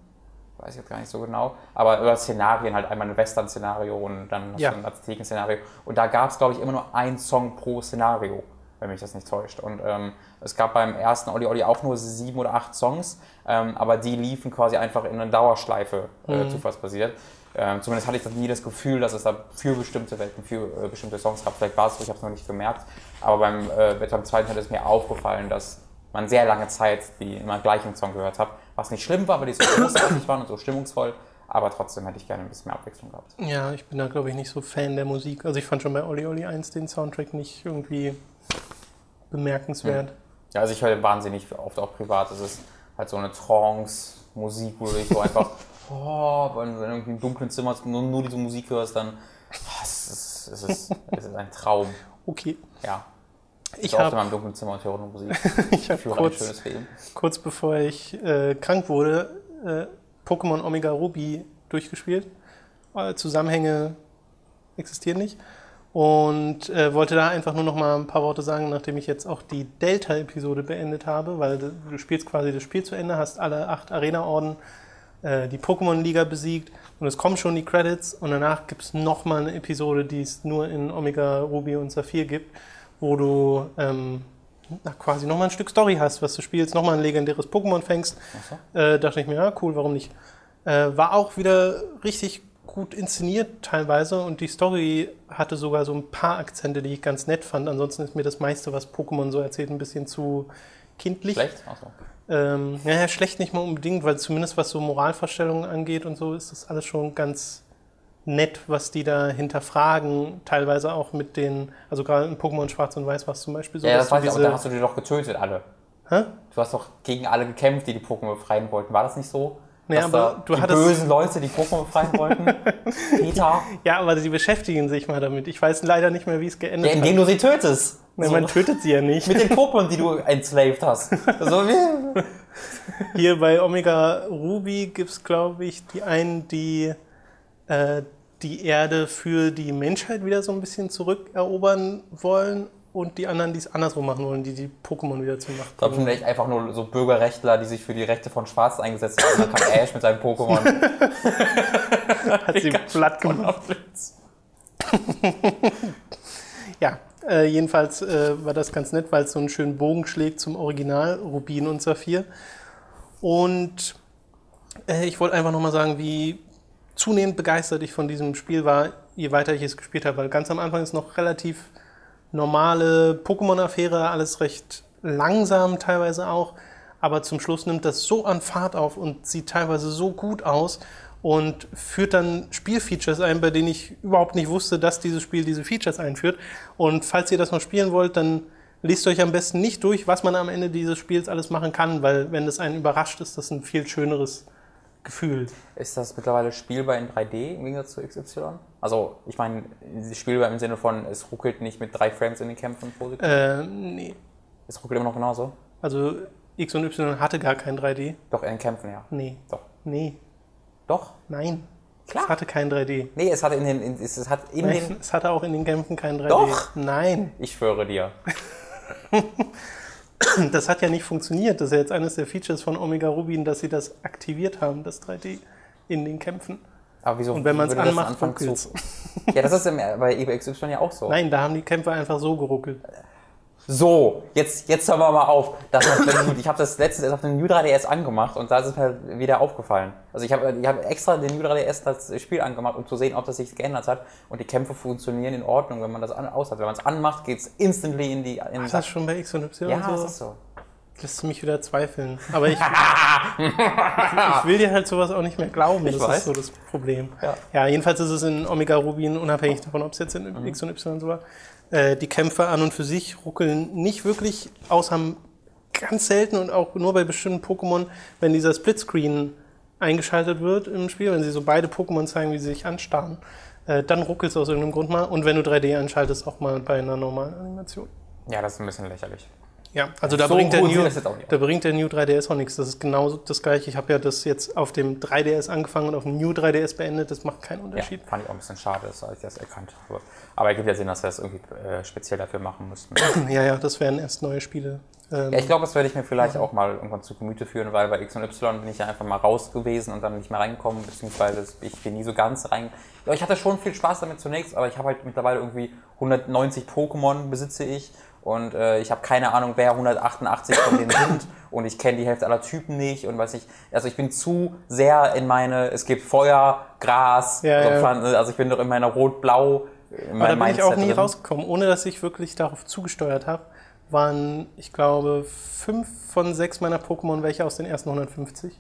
Weiß ich jetzt gar nicht so genau, aber über Szenarien halt einmal ein Western-Szenario und dann ja. ein Azteken-Szenario. Und da gab es, glaube ich, immer nur ein Song pro Szenario, wenn mich das nicht täuscht. Und ähm, es gab beim ersten Olli Olli auch nur sieben oder acht Songs, ähm, aber die liefen quasi einfach in einer Dauerschleife, äh, mhm. zufallsbasiert. Ähm, zumindest hatte ich nie das Gefühl, dass es da für bestimmte Welten, für äh, bestimmte Songs gab. Vielleicht war es so, ich habe es noch nicht gemerkt. Aber beim, äh, beim zweiten Teil ist mir aufgefallen, dass man sehr lange Zeit die immer gleichen Song gehört hat. Was nicht schlimm war, weil die so großartig waren und so stimmungsvoll. Aber trotzdem hätte ich gerne ein bisschen mehr Abwechslung gehabt. Ja, ich bin da, glaube ich, nicht so Fan der Musik. Also ich fand schon bei Oli Oli 1 den Soundtrack nicht irgendwie bemerkenswert. Ja, also ich höre wahnsinnig oft auch privat. Es ist halt so eine Trance-Musik, wo du dich so einfach, *laughs* oh, wenn du in einem dunklen Zimmer nur, nur diese Musik hörst, dann oh, es ist, es, ist, es ist ein Traum. Okay. Ja. Ich, habe in meinem dunklen Zimmer und höre Musik. *laughs* ich habe kurz, kurz bevor ich äh, krank wurde, äh, Pokémon Omega Ruby durchgespielt. Äh, Zusammenhänge existieren nicht. Und äh, wollte da einfach nur noch mal ein paar Worte sagen, nachdem ich jetzt auch die Delta-Episode beendet habe, weil du spielst quasi das Spiel zu Ende, hast alle acht Arena-Orden, äh, die Pokémon-Liga besiegt und es kommen schon die Credits und danach gibt es noch mal eine Episode, die es nur in Omega Ruby und Saphir gibt wo du ähm, quasi nochmal ein Stück Story hast, was du spielst, nochmal ein legendäres Pokémon fängst. So. Äh, dachte ich mir, ja, cool, warum nicht? Äh, war auch wieder richtig gut inszeniert teilweise und die Story hatte sogar so ein paar Akzente, die ich ganz nett fand. Ansonsten ist mir das meiste, was Pokémon so erzählt, ein bisschen zu kindlich. Schlecht? Achso. Ähm, naja, schlecht nicht mal unbedingt, weil zumindest was so Moralvorstellungen angeht und so, ist das alles schon ganz nett, was die da hinterfragen, teilweise auch mit den, also gerade in Pokémon Schwarz und Weiß war es zum Beispiel so. Ja, das weiß ich, aber da hast du die doch getötet, alle. Hä? Du hast doch gegen alle gekämpft, die die Pokémon befreien wollten. War das nicht so? Nee, aber du die hattest bösen Leute, die Pokémon befreien wollten. *laughs* Peter. Ja, aber sie beschäftigen sich mal damit. Ich weiß leider nicht mehr, wie es geendet ja, indem hat. du sie tötest. Nee, so. man tötet sie ja nicht. Mit den Pokémon, die du enslaved hast. *laughs* so wie Hier bei Omega Ruby gibt es, glaube ich, die einen, die äh, die Erde für die Menschheit wieder so ein bisschen zurückerobern wollen und die anderen, die es andersrum machen wollen, die die Pokémon wieder zu machen. Ich glaube schon echt einfach nur so Bürgerrechtler, die sich für die Rechte von Schwarz eingesetzt haben. Dann kam Ash mit seinem Pokémon. *laughs* Hat sie platt gemacht. *laughs* ja, äh, jedenfalls äh, war das ganz nett, weil es so einen schönen Bogen schlägt zum Original Rubin und Saphir. Und äh, ich wollte einfach nochmal sagen, wie zunehmend begeistert ich von diesem Spiel war, je weiter ich es gespielt habe. Weil ganz am Anfang ist noch relativ normale Pokémon-Affäre, alles recht langsam teilweise auch. Aber zum Schluss nimmt das so an Fahrt auf und sieht teilweise so gut aus und führt dann Spielfeatures ein, bei denen ich überhaupt nicht wusste, dass dieses Spiel diese Features einführt. Und falls ihr das noch spielen wollt, dann lest euch am besten nicht durch, was man am Ende dieses Spiels alles machen kann, weil wenn das einen überrascht, ist das ein viel schöneres Gefühl. Ist das mittlerweile spielbar in 3D im Gegensatz zu XY? Also, ich meine, spielbar im Sinne von, es ruckelt nicht mit drei Frames in den Kämpfen pro Sekunde. Äh, nee. Es ruckelt immer noch genauso? Also X und Y hatte gar kein 3D. Doch, in den Kämpfen, ja. Nee. Doch. Nee. Doch? Nein. Klar. Es hatte kein 3D. Nee, es hat in den, in, es es hat in Nein, den, es hatte auch in den Kämpfen kein 3D. Doch. Nein. ich schwöre dir. *laughs* *clears throat* Das hat ja nicht funktioniert. Das ist ja jetzt eines der Features von Omega Rubin, dass sie das aktiviert haben, das 3D in den Kämpfen. Aber wieso Und wenn würde das anmacht, zu- Ja, das ist im, bei EBXY ja auch so. Nein, da haben die Kämpfe einfach so geruckelt. So, jetzt, jetzt hören wir mal auf. Das hat, ich habe das letztens erst auf dem New 3DS angemacht und da ist es mir wieder aufgefallen. Also ich habe ich hab extra den New 3DS das Spiel angemacht, um zu sehen, ob das sich geändert hat. Und die Kämpfe funktionieren in Ordnung, wenn man das an, aus hat. Wenn man es anmacht, geht es instantly in die... In Ist das schon bei X und Y ja, so? das ist so. Lässt du mich wieder zweifeln. Aber ich, *laughs* ich will dir halt sowas auch nicht mehr glauben. Ich das weiß. ist so das Problem. Ja. Ja, jedenfalls ist es in Omega Rubin, unabhängig davon, ob es jetzt in X und Y so war. Äh, die Kämpfe an und für sich ruckeln nicht wirklich, außer ganz selten und auch nur bei bestimmten Pokémon, wenn dieser Splitscreen eingeschaltet wird im Spiel, wenn sie so beide Pokémon zeigen, wie sie sich anstarren, äh, dann ruckelt es aus irgendeinem Grund mal. Und wenn du 3D anschaltest, auch mal bei einer normalen Animation. Ja, das ist ein bisschen lächerlich. Ja, also da, So bringt der New, da bringt der New 3DS auch nichts. Das ist genau das gleiche. Ich habe ja das jetzt auf dem 3DS angefangen und auf dem New 3DS beendet. Das macht keinen Ja, Unterschied. fand ich auch ein bisschen schade, dass ich das erkannt habe. Aber es gibt ja Sinn, dass wir das irgendwie äh, speziell dafür machen müssten. *clears throat* Ja, ja, das wären erst neue Spiele. Ähm, Ja, ich glaube, das werde ich mir vielleicht auch mal irgendwann zu Gemüte führen, weil bei X und Y bin ich ja einfach mal raus gewesen und dann nicht mehr reingekommen, beziehungsweise ich bin nie so ganz rein. Ja, ich hatte schon viel Spaß damit zunächst, aber ich habe halt mittlerweile irgendwie 190 Pokémon besitze ich und äh, ich habe keine Ahnung, wer 188 von denen sind und ich kenne die Hälfte aller Typen nicht und weiß ich, also ich bin zu sehr in meine, es gibt Feuer, Gras, Ja, so ja. Pflanzen, also ich bin doch in meiner Rot-Blau, in aber da bin ich auch nie drin. rausgekommen, ohne dass ich wirklich darauf zugesteuert habe. Waren, ich glaube, fünf von sechs meiner Pokémon welche aus den ersten 150.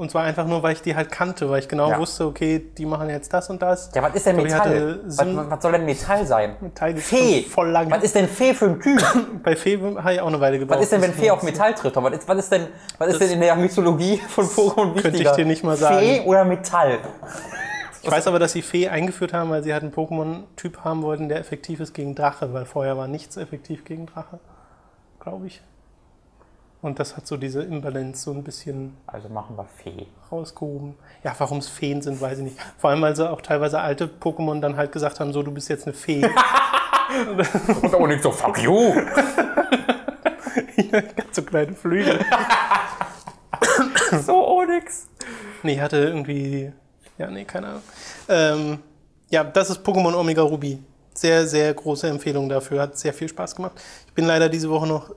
Und zwar einfach nur, weil ich die halt kannte, weil ich genau. Ja. wusste, okay, die machen jetzt das und das. Ja, was ist denn ich Metall? Was, was soll denn Metall sein? Metall ist Fee. voll lang. Was ist denn Fee für ein Typ? *coughs* Bei Fee habe ich auch eine Weile gebraucht. Was ist denn, wenn Fee auf Metall tritt? Was ist, was ist denn, was ist denn in der Mythologie von Pokémon wichtiger? Könnte ich dir nicht mal sagen. Fee oder Metall? Ich weiß aber, dass sie Fee eingeführt haben, weil sie halt einen Pokémon-Typ haben wollten, der effektiv ist gegen Drache, weil vorher war nichts effektiv gegen Drache, glaube ich. Und das hat so diese Imbalance so ein bisschen Also machen wir Fee. rausgehoben. Ja, warum es Feen sind, weiß ich nicht. Vor allem, weil sie auch teilweise alte Pokémon dann halt gesagt haben, so, du bist jetzt eine Fee. *laughs* *laughs* Und auch nicht so, fuck you. Ganz so kleine Flügel. so Onyx. Nee, hatte irgendwie. Ja, nee, keine Ahnung. Ähm, ja, das ist Pokémon Omega Ruby. Sehr, sehr große Empfehlung dafür. Hat sehr viel Spaß gemacht. Ich bin leider diese Woche noch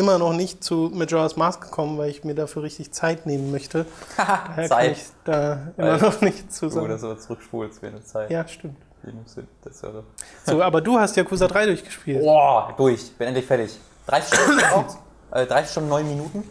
immer noch nicht zu Majora's Mask gekommen, weil ich mir dafür richtig Zeit nehmen möchte. *laughs* Daher kann Zeit. ich da immer Weil noch nicht zu sagen. oder so zurückspulst, wenn eine Zeit. Ja, stimmt. Das wäre. So, aber du hast Yakuza 3 durchgespielt. Boah, durch. Bin endlich fertig. 30 Stunden. *coughs* Äh, 30 Stunden 9 Minuten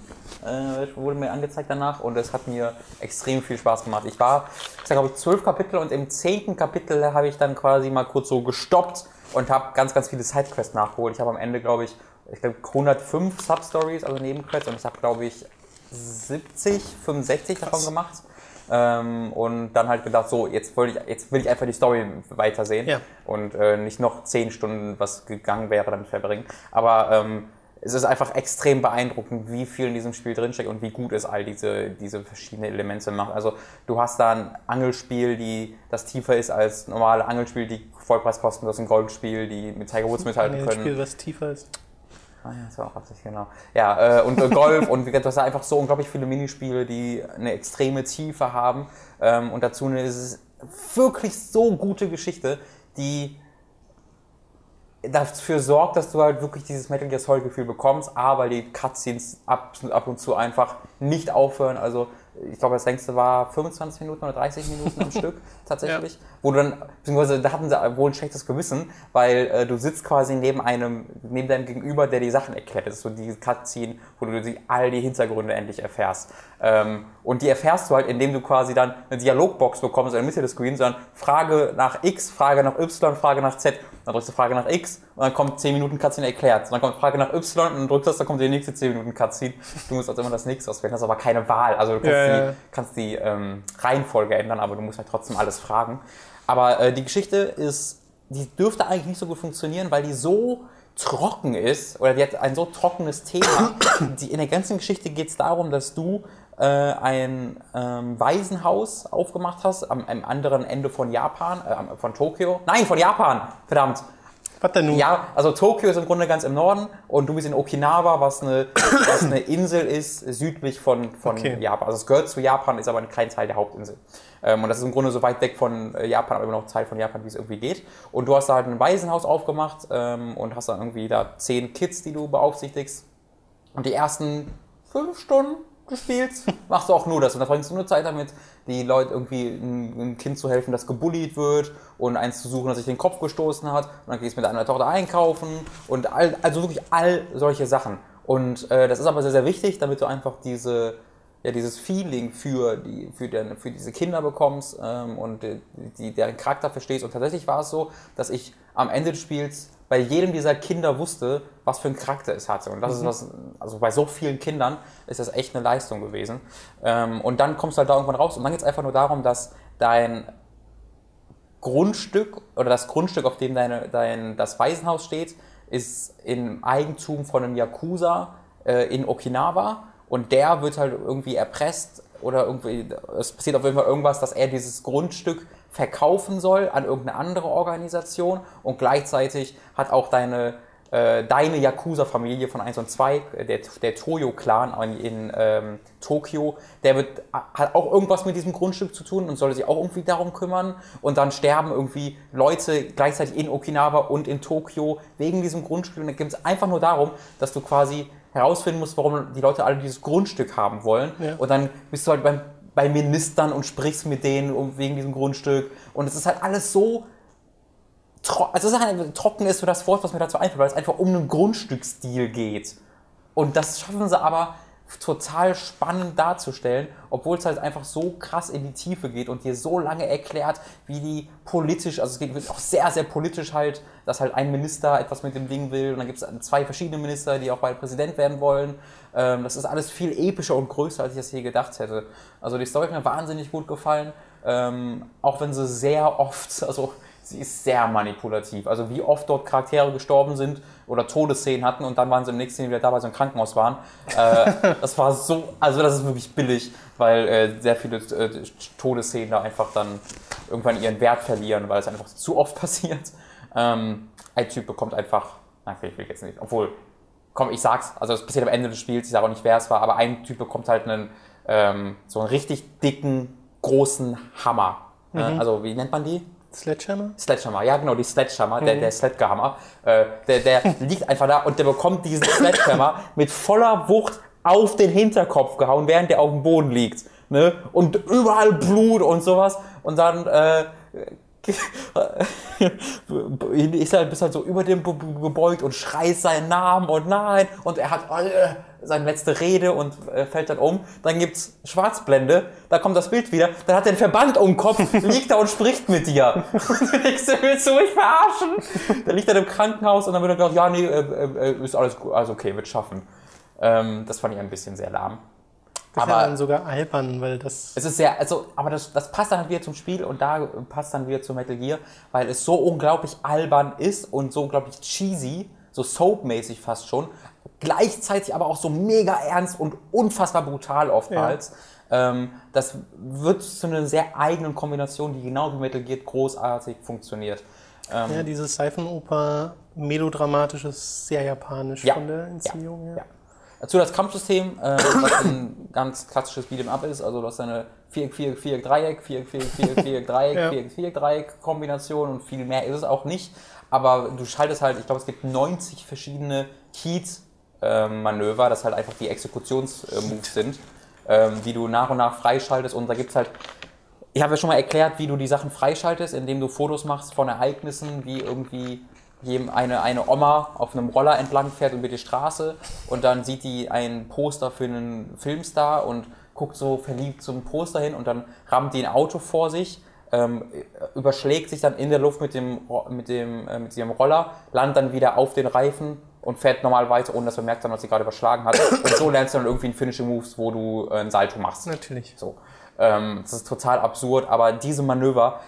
äh, wurde mir angezeigt danach und es hat mir extrem viel Spaß gemacht. Ich war, ich sag, glaube ich, zwölf Kapitel und im zehnten Kapitel habe ich dann quasi mal kurz so gestoppt und habe ganz, ganz viele Sidequests nachgeholt. Ich habe am Ende, glaube ich, ich glaube 105 Substories, also Nebenquests und ich habe, glaube ich, 70, 65 davon gemacht. Ähm, und dann halt gedacht, so, jetzt will, ich, jetzt will ich einfach die Story weitersehen Ja. und äh, nicht noch 10 Stunden, was gegangen wäre, damit verbringen. Aber ähm, es ist einfach extrem beeindruckend, wie viel in diesem Spiel drinsteckt und wie gut es all diese, diese verschiedenen Elemente macht. Also du hast da ein Angelspiel, die, das tiefer ist als normale Angelspiel, die Vollpreis kosten. Du hast ein Goldspiel, die mit Tiger Woods mithalten Nee, ein können. Spiel, was tiefer ist. Ah ja, das war auch Absicht, genau. Ja, äh, und äh, Golf und wie gesagt, du hast da einfach so unglaublich viele Minispiele, die eine extreme Tiefe haben. Ähm, und dazu eine ist es wirklich so gute Geschichte, die dafür sorgt, dass du halt wirklich dieses Metal Gear Solid Gefühl bekommst, aber die Cutscenes ab, ab und zu einfach nicht aufhören. Also ich glaube, das längste war 25 Minuten oder 30 Minuten am *laughs* Stück tatsächlich. wo du dann, beziehungsweise da hatten sie wohl ein schlechtes Gewissen, weil äh, du sitzt quasi neben einem, neben deinem Gegenüber, der die Sachen erklärt. Das ist so die Cutscene, wo du die, all die Hintergründe endlich erfährst. Ähm, und die erfährst du halt, indem du quasi dann eine Dialogbox bekommst in der Mitte des Screens, sondern Frage nach X, Frage nach Y, Frage nach Z. Dann drückst du Frage nach X und dann kommt 10 Minuten Cutscene erklärt. Und dann kommt Frage nach Y und dann drückst du das, dann kommt die nächste 10 Minuten Cutscene. Du musst also immer das nächste auswählen, hast aber keine Wahl. Also du kannst Ja, die, ja. kannst die ähm, Reihenfolge ändern, aber du musst halt trotzdem alles fragen. Aber äh, die Geschichte ist, die dürfte eigentlich nicht so gut funktionieren, weil die so trocken ist oder die hat ein so trockenes Thema. Die, in der ganzen Geschichte geht es darum, dass du äh, ein ähm, Waisenhaus aufgemacht hast am, am anderen Ende von Japan, äh, von Tokio. Nein, von Japan! Verdammt! Was denn nun? Ja, also Tokio ist im Grunde ganz im Norden und du bist in Okinawa, was eine, was eine Insel ist, südlich von, von Okay. Japan. Also es gehört zu Japan, ist aber ein kleiner Teil der Hauptinsel. Ähm, und das ist im Grunde so weit weg von äh, Japan, aber immer noch Teil von Japan, wie es irgendwie geht. Und du hast da halt ein Waisenhaus aufgemacht ähm, und hast dann irgendwie da zehn Kids, die du beaufsichtigst. Und die ersten fünf Stunden gespielt, *laughs* machst du auch nur das. Und da verbringst du nur Zeit damit, die Leute irgendwie ein, ein Kind zu helfen, das gebullied wird und eins zu suchen, das sich den Kopf gestoßen hat. Und dann gehst du mit deiner Tochter einkaufen und all, also wirklich all solche Sachen. Und äh, das ist aber sehr, sehr wichtig, damit du einfach diese, ja, dieses Feeling für, die, für, den, für diese Kinder bekommst ähm, und die, deren Charakter verstehst. Und tatsächlich war es so, dass ich am Ende des Spiels bei jedem dieser Kinder wusste, was für einen Charakter es hatte. Und das ist was, also bei so vielen Kindern ist das echt eine Leistung gewesen. Ähm, und dann kommst du halt da irgendwann raus und dann geht es einfach nur darum, dass dein Grundstück oder das Grundstück, auf dem deine, dein, das Waisenhaus steht, ist im Eigentum von einem Yakuza äh, in Okinawa und der wird halt irgendwie erpresst oder irgendwie, es passiert auf jeden Fall irgendwas, dass er dieses Grundstück verkaufen soll an irgendeine andere Organisation. Und gleichzeitig hat auch deine, äh, deine Yakuza-Familie von 1 und 2, äh, der, der Toyo-Clan in, ähm, Tokio, der wird, hat auch irgendwas mit diesem Grundstück zu tun und soll sich auch irgendwie darum kümmern. Und dann sterben irgendwie Leute gleichzeitig in Okinawa und in Tokio wegen diesem Grundstück. Und dann geht es einfach nur darum, dass du quasi herausfinden musst, warum die Leute alle dieses Grundstück haben wollen Ja. und dann bist du halt beim, bei Ministern und sprichst mit denen um, wegen diesem Grundstück und es ist halt alles so also es ist halt, trocken ist so das Wort, was mir dazu einfällt, weil es einfach um einen Grundstücksstil geht. Und das schaffen sie aber total spannend darzustellen, obwohl es halt einfach so krass in die Tiefe geht und dir so lange erklärt, wie die politisch, also es geht auch sehr, sehr politisch halt, dass halt ein Minister etwas mit dem Ding will und dann gibt es zwei verschiedene Minister, die auch bald Präsident werden wollen. Ähm, das ist alles viel epischer und größer, als ich das je gedacht hätte. Also die Story hat mir wahnsinnig gut gefallen, ähm, auch wenn sie sehr oft, also sie ist sehr manipulativ. Also wie oft dort Charaktere gestorben sind oder Todesszenen hatten und dann waren sie im nächsten Jahr wieder da, weil sie im Krankenhaus waren. Äh, *laughs* das war so, also das ist wirklich billig, weil äh, sehr viele äh, Todesszenen da einfach dann irgendwann ihren Wert verlieren, weil es einfach zu oft *laughs* passiert. Ähm, ein Typ bekommt einfach, na, okay, ich will jetzt nicht, obwohl, komm, ich sag's, also es passiert am Ende des Spiels, ich sage auch nicht, wer es war, aber ein Typ bekommt halt einen, ähm, so einen richtig dicken, großen Hammer. Äh, also wie nennt man die? Sledgehammer? Sledgehammer, ja genau, die Sledgehammer, der, der Sledgehammer, äh, der, der *laughs* liegt einfach da und der bekommt diesen Sledgehammer mit voller Wucht auf den Hinterkopf gehauen, während der auf dem Boden liegt. Ne? Und überall Blut und sowas. Und dann äh, *laughs* ist halt, bist halt so über dem Be- Be- gebeugt und schreist seinen Namen und nein. Und er hat alle seine letzte Rede und äh, fällt dann um. Dann gibt's Schwarzblende, da kommt das Bild wieder. Dann hat er einen Verband um den Kopf, *laughs* liegt da und spricht mit dir. *laughs* Und du denkst, willst du mich verarschen? Der liegt dann im Krankenhaus und dann wird er gesagt, ja, nee, äh, äh, ist alles gut, also okay, wird schaffen. Ähm, das fand ich ein bisschen sehr lahm. Das ist ja Aber- dann sogar albern, weil das. Es ist sehr, also, aber das, das passt dann wieder zum Spiel und da passt dann wieder zu Metal Gear, weil es so unglaublich albern ist und so unglaublich cheesy, so soapmäßig fast schon, gleichzeitig aber auch so mega ernst und unfassbar brutal oftmals. Ähm, das wird zu einer sehr eigenen Kombination, die genau wie Metal Gear großartig funktioniert. Ähm, Ja, dieses Seifenoper, melodramatisches, sehr japanisch Ja. von der Inszenierung her. Ja. Dazu das Kampfsystem, äh, was ein ganz klassisches Beat'em Up ist. Also du hast eine Viereck, Viereck, Viereck, Dreieck, Viereck, Viereck, Viereck, Viereck, *laughs* Dreieck, Ja. Viereck, Viereck, Dreieck Kombination und viel mehr ist es auch nicht. Aber du schaltest halt, ich glaube, es gibt 90 verschiedene Heat-Manöver, das halt einfach die Exekutionsmoves sind, ähm, die du nach und nach freischaltest. Und da gibt es halt Ich habe ja schon mal erklärt, wie du die Sachen freischaltest, indem du Fotos machst von Ereignissen, wie irgendwie eine, eine Oma auf einem Roller entlang fährt über die Straße und dann sieht die ein Poster für einen Filmstar und guckt so verliebt zum Poster hin und dann rammt die ein Auto vor sich, ähm, überschlägt sich dann in der Luft mit dem, mit, dem, äh, mit ihrem Roller, landet dann wieder auf den Reifen und fährt normal weiter, ohne dass man merkt, dass sie gerade überschlagen hat. *coughs* Und so lernst du dann irgendwie einen Finishing Moves, wo du äh, ein Salto machst. Natürlich. So. Ähm, das ist total absurd, aber diese Manöver,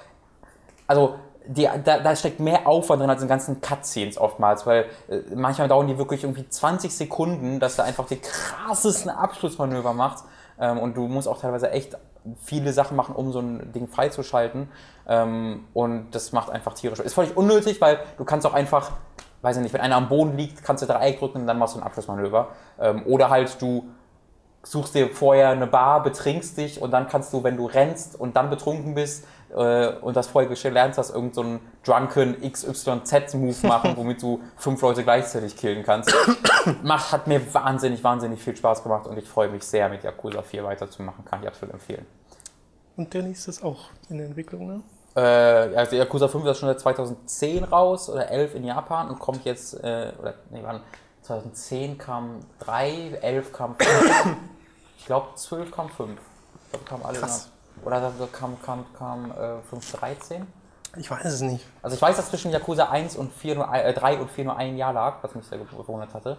also die, da, da, steckt mehr Aufwand drin als in ganzen Cutscenes oftmals, weil äh, manchmal dauern die wirklich irgendwie 20 Sekunden, dass er einfach die krassesten Abschlussmanöver macht. Ähm, und du musst auch teilweise echt viele Sachen machen, um so ein Ding freizuschalten. Ähm, und das macht einfach tierisch. Ist völlig unnötig, weil du kannst auch einfach, weiß ich nicht, wenn einer am Boden liegt, kannst du Dreieck drücken und dann machst du ein Abschlussmanöver. Ähm, oder halt du suchst dir vorher eine Bar, betrinkst dich und dann kannst du, wenn du rennst und dann betrunken bist, äh, und das vorher gelernt hast, irgendeinen so drunken XYZ-Move *laughs* machen, womit du fünf Leute gleichzeitig killen kannst. *coughs* Macht, hat mir wahnsinnig, wahnsinnig viel Spaß gemacht und ich freue mich sehr, mit Yakuza 4 weiterzumachen. Kann ich absolut empfehlen. Und der nächste ist auch in der Entwicklung, ne? Äh, also Yakuza 5 ist schon seit 2010 raus oder 11 in Japan und kommt jetzt, äh, oder nee, wann? 2010 kam 3, 11 kam 5, ich glaube 12 kam 5. Ich glaube, kam alle Krass. Nach. Oder kam, kam, kam äh, 513? Ich weiß es nicht. Also ich weiß, dass zwischen Yakuza 1 und 4 nur, äh, 3 und 4 nur ein Jahr lag, was mich sehr gewundert hatte.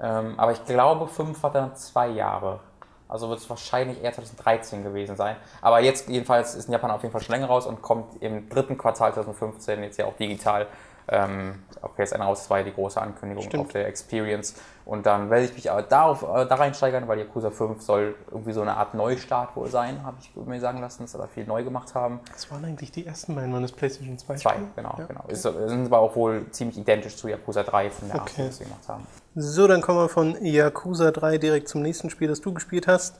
Ähm, aber ich glaube, 5 war dann zwei Jahre. Also wird es wahrscheinlich eher 2013 gewesen sein. Aber jetzt jedenfalls ist in Japan auf jeden Fall schon länger raus und kommt im dritten Quartal 2015 jetzt ja auch digital ähm, auf PSN raus. Das war ja die große Ankündigung Stimmt. auf der Experience. Und dann werde ich mich aber darauf, äh, da reinsteigern, weil Yakuza 5 soll irgendwie so eine Art Neustart wohl sein, habe ich mir sagen lassen, dass sie da viel neu gemacht haben. Das waren eigentlich die ersten beiden, waren das PlayStation 2 Zwei, genau. Ja, genau. Okay. Ist, sind aber auch wohl ziemlich identisch zu Yakuza 3 von der okay. Art, die sie gemacht haben. So, dann kommen wir von Yakuza 3 direkt zum nächsten Spiel, das du gespielt hast,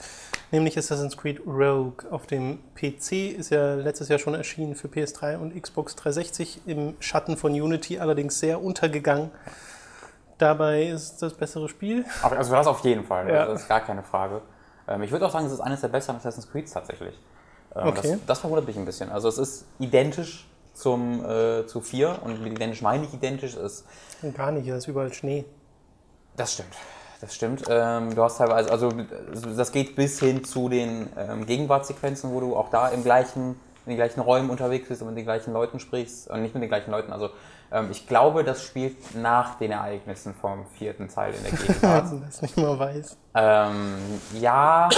nämlich Assassin's Creed Rogue. Auf dem PC ist ja letztes Jahr schon erschienen für PS3 und Xbox 360 im Schatten von Unity, allerdings sehr untergegangen. Dabei ist das bessere Spiel. Also das auf jeden Fall, ja. das ist gar keine Frage. Ähm, ich würde auch sagen, es ist eines der besseren Assassin's Creed tatsächlich. Ähm, okay. Das, das, verwundert mich ein bisschen. Also es ist identisch zum, äh, zu 4 und mit identisch meine ich identisch ist. Gar nicht, da ist überall Schnee. Das stimmt. Das stimmt. Ähm, du hast teilweise, also das geht bis hin zu den ähm, Gegenwartssequenzen, wo du auch da im gleichen, in den gleichen Räumen unterwegs bist und mit den gleichen Leuten sprichst. Und nicht mit den gleichen Leuten, also ich glaube, das spielt nach den Ereignissen vom vierten Teil in der Gegenwart. *laughs* Also das nicht mal weiß. Ähm, ja,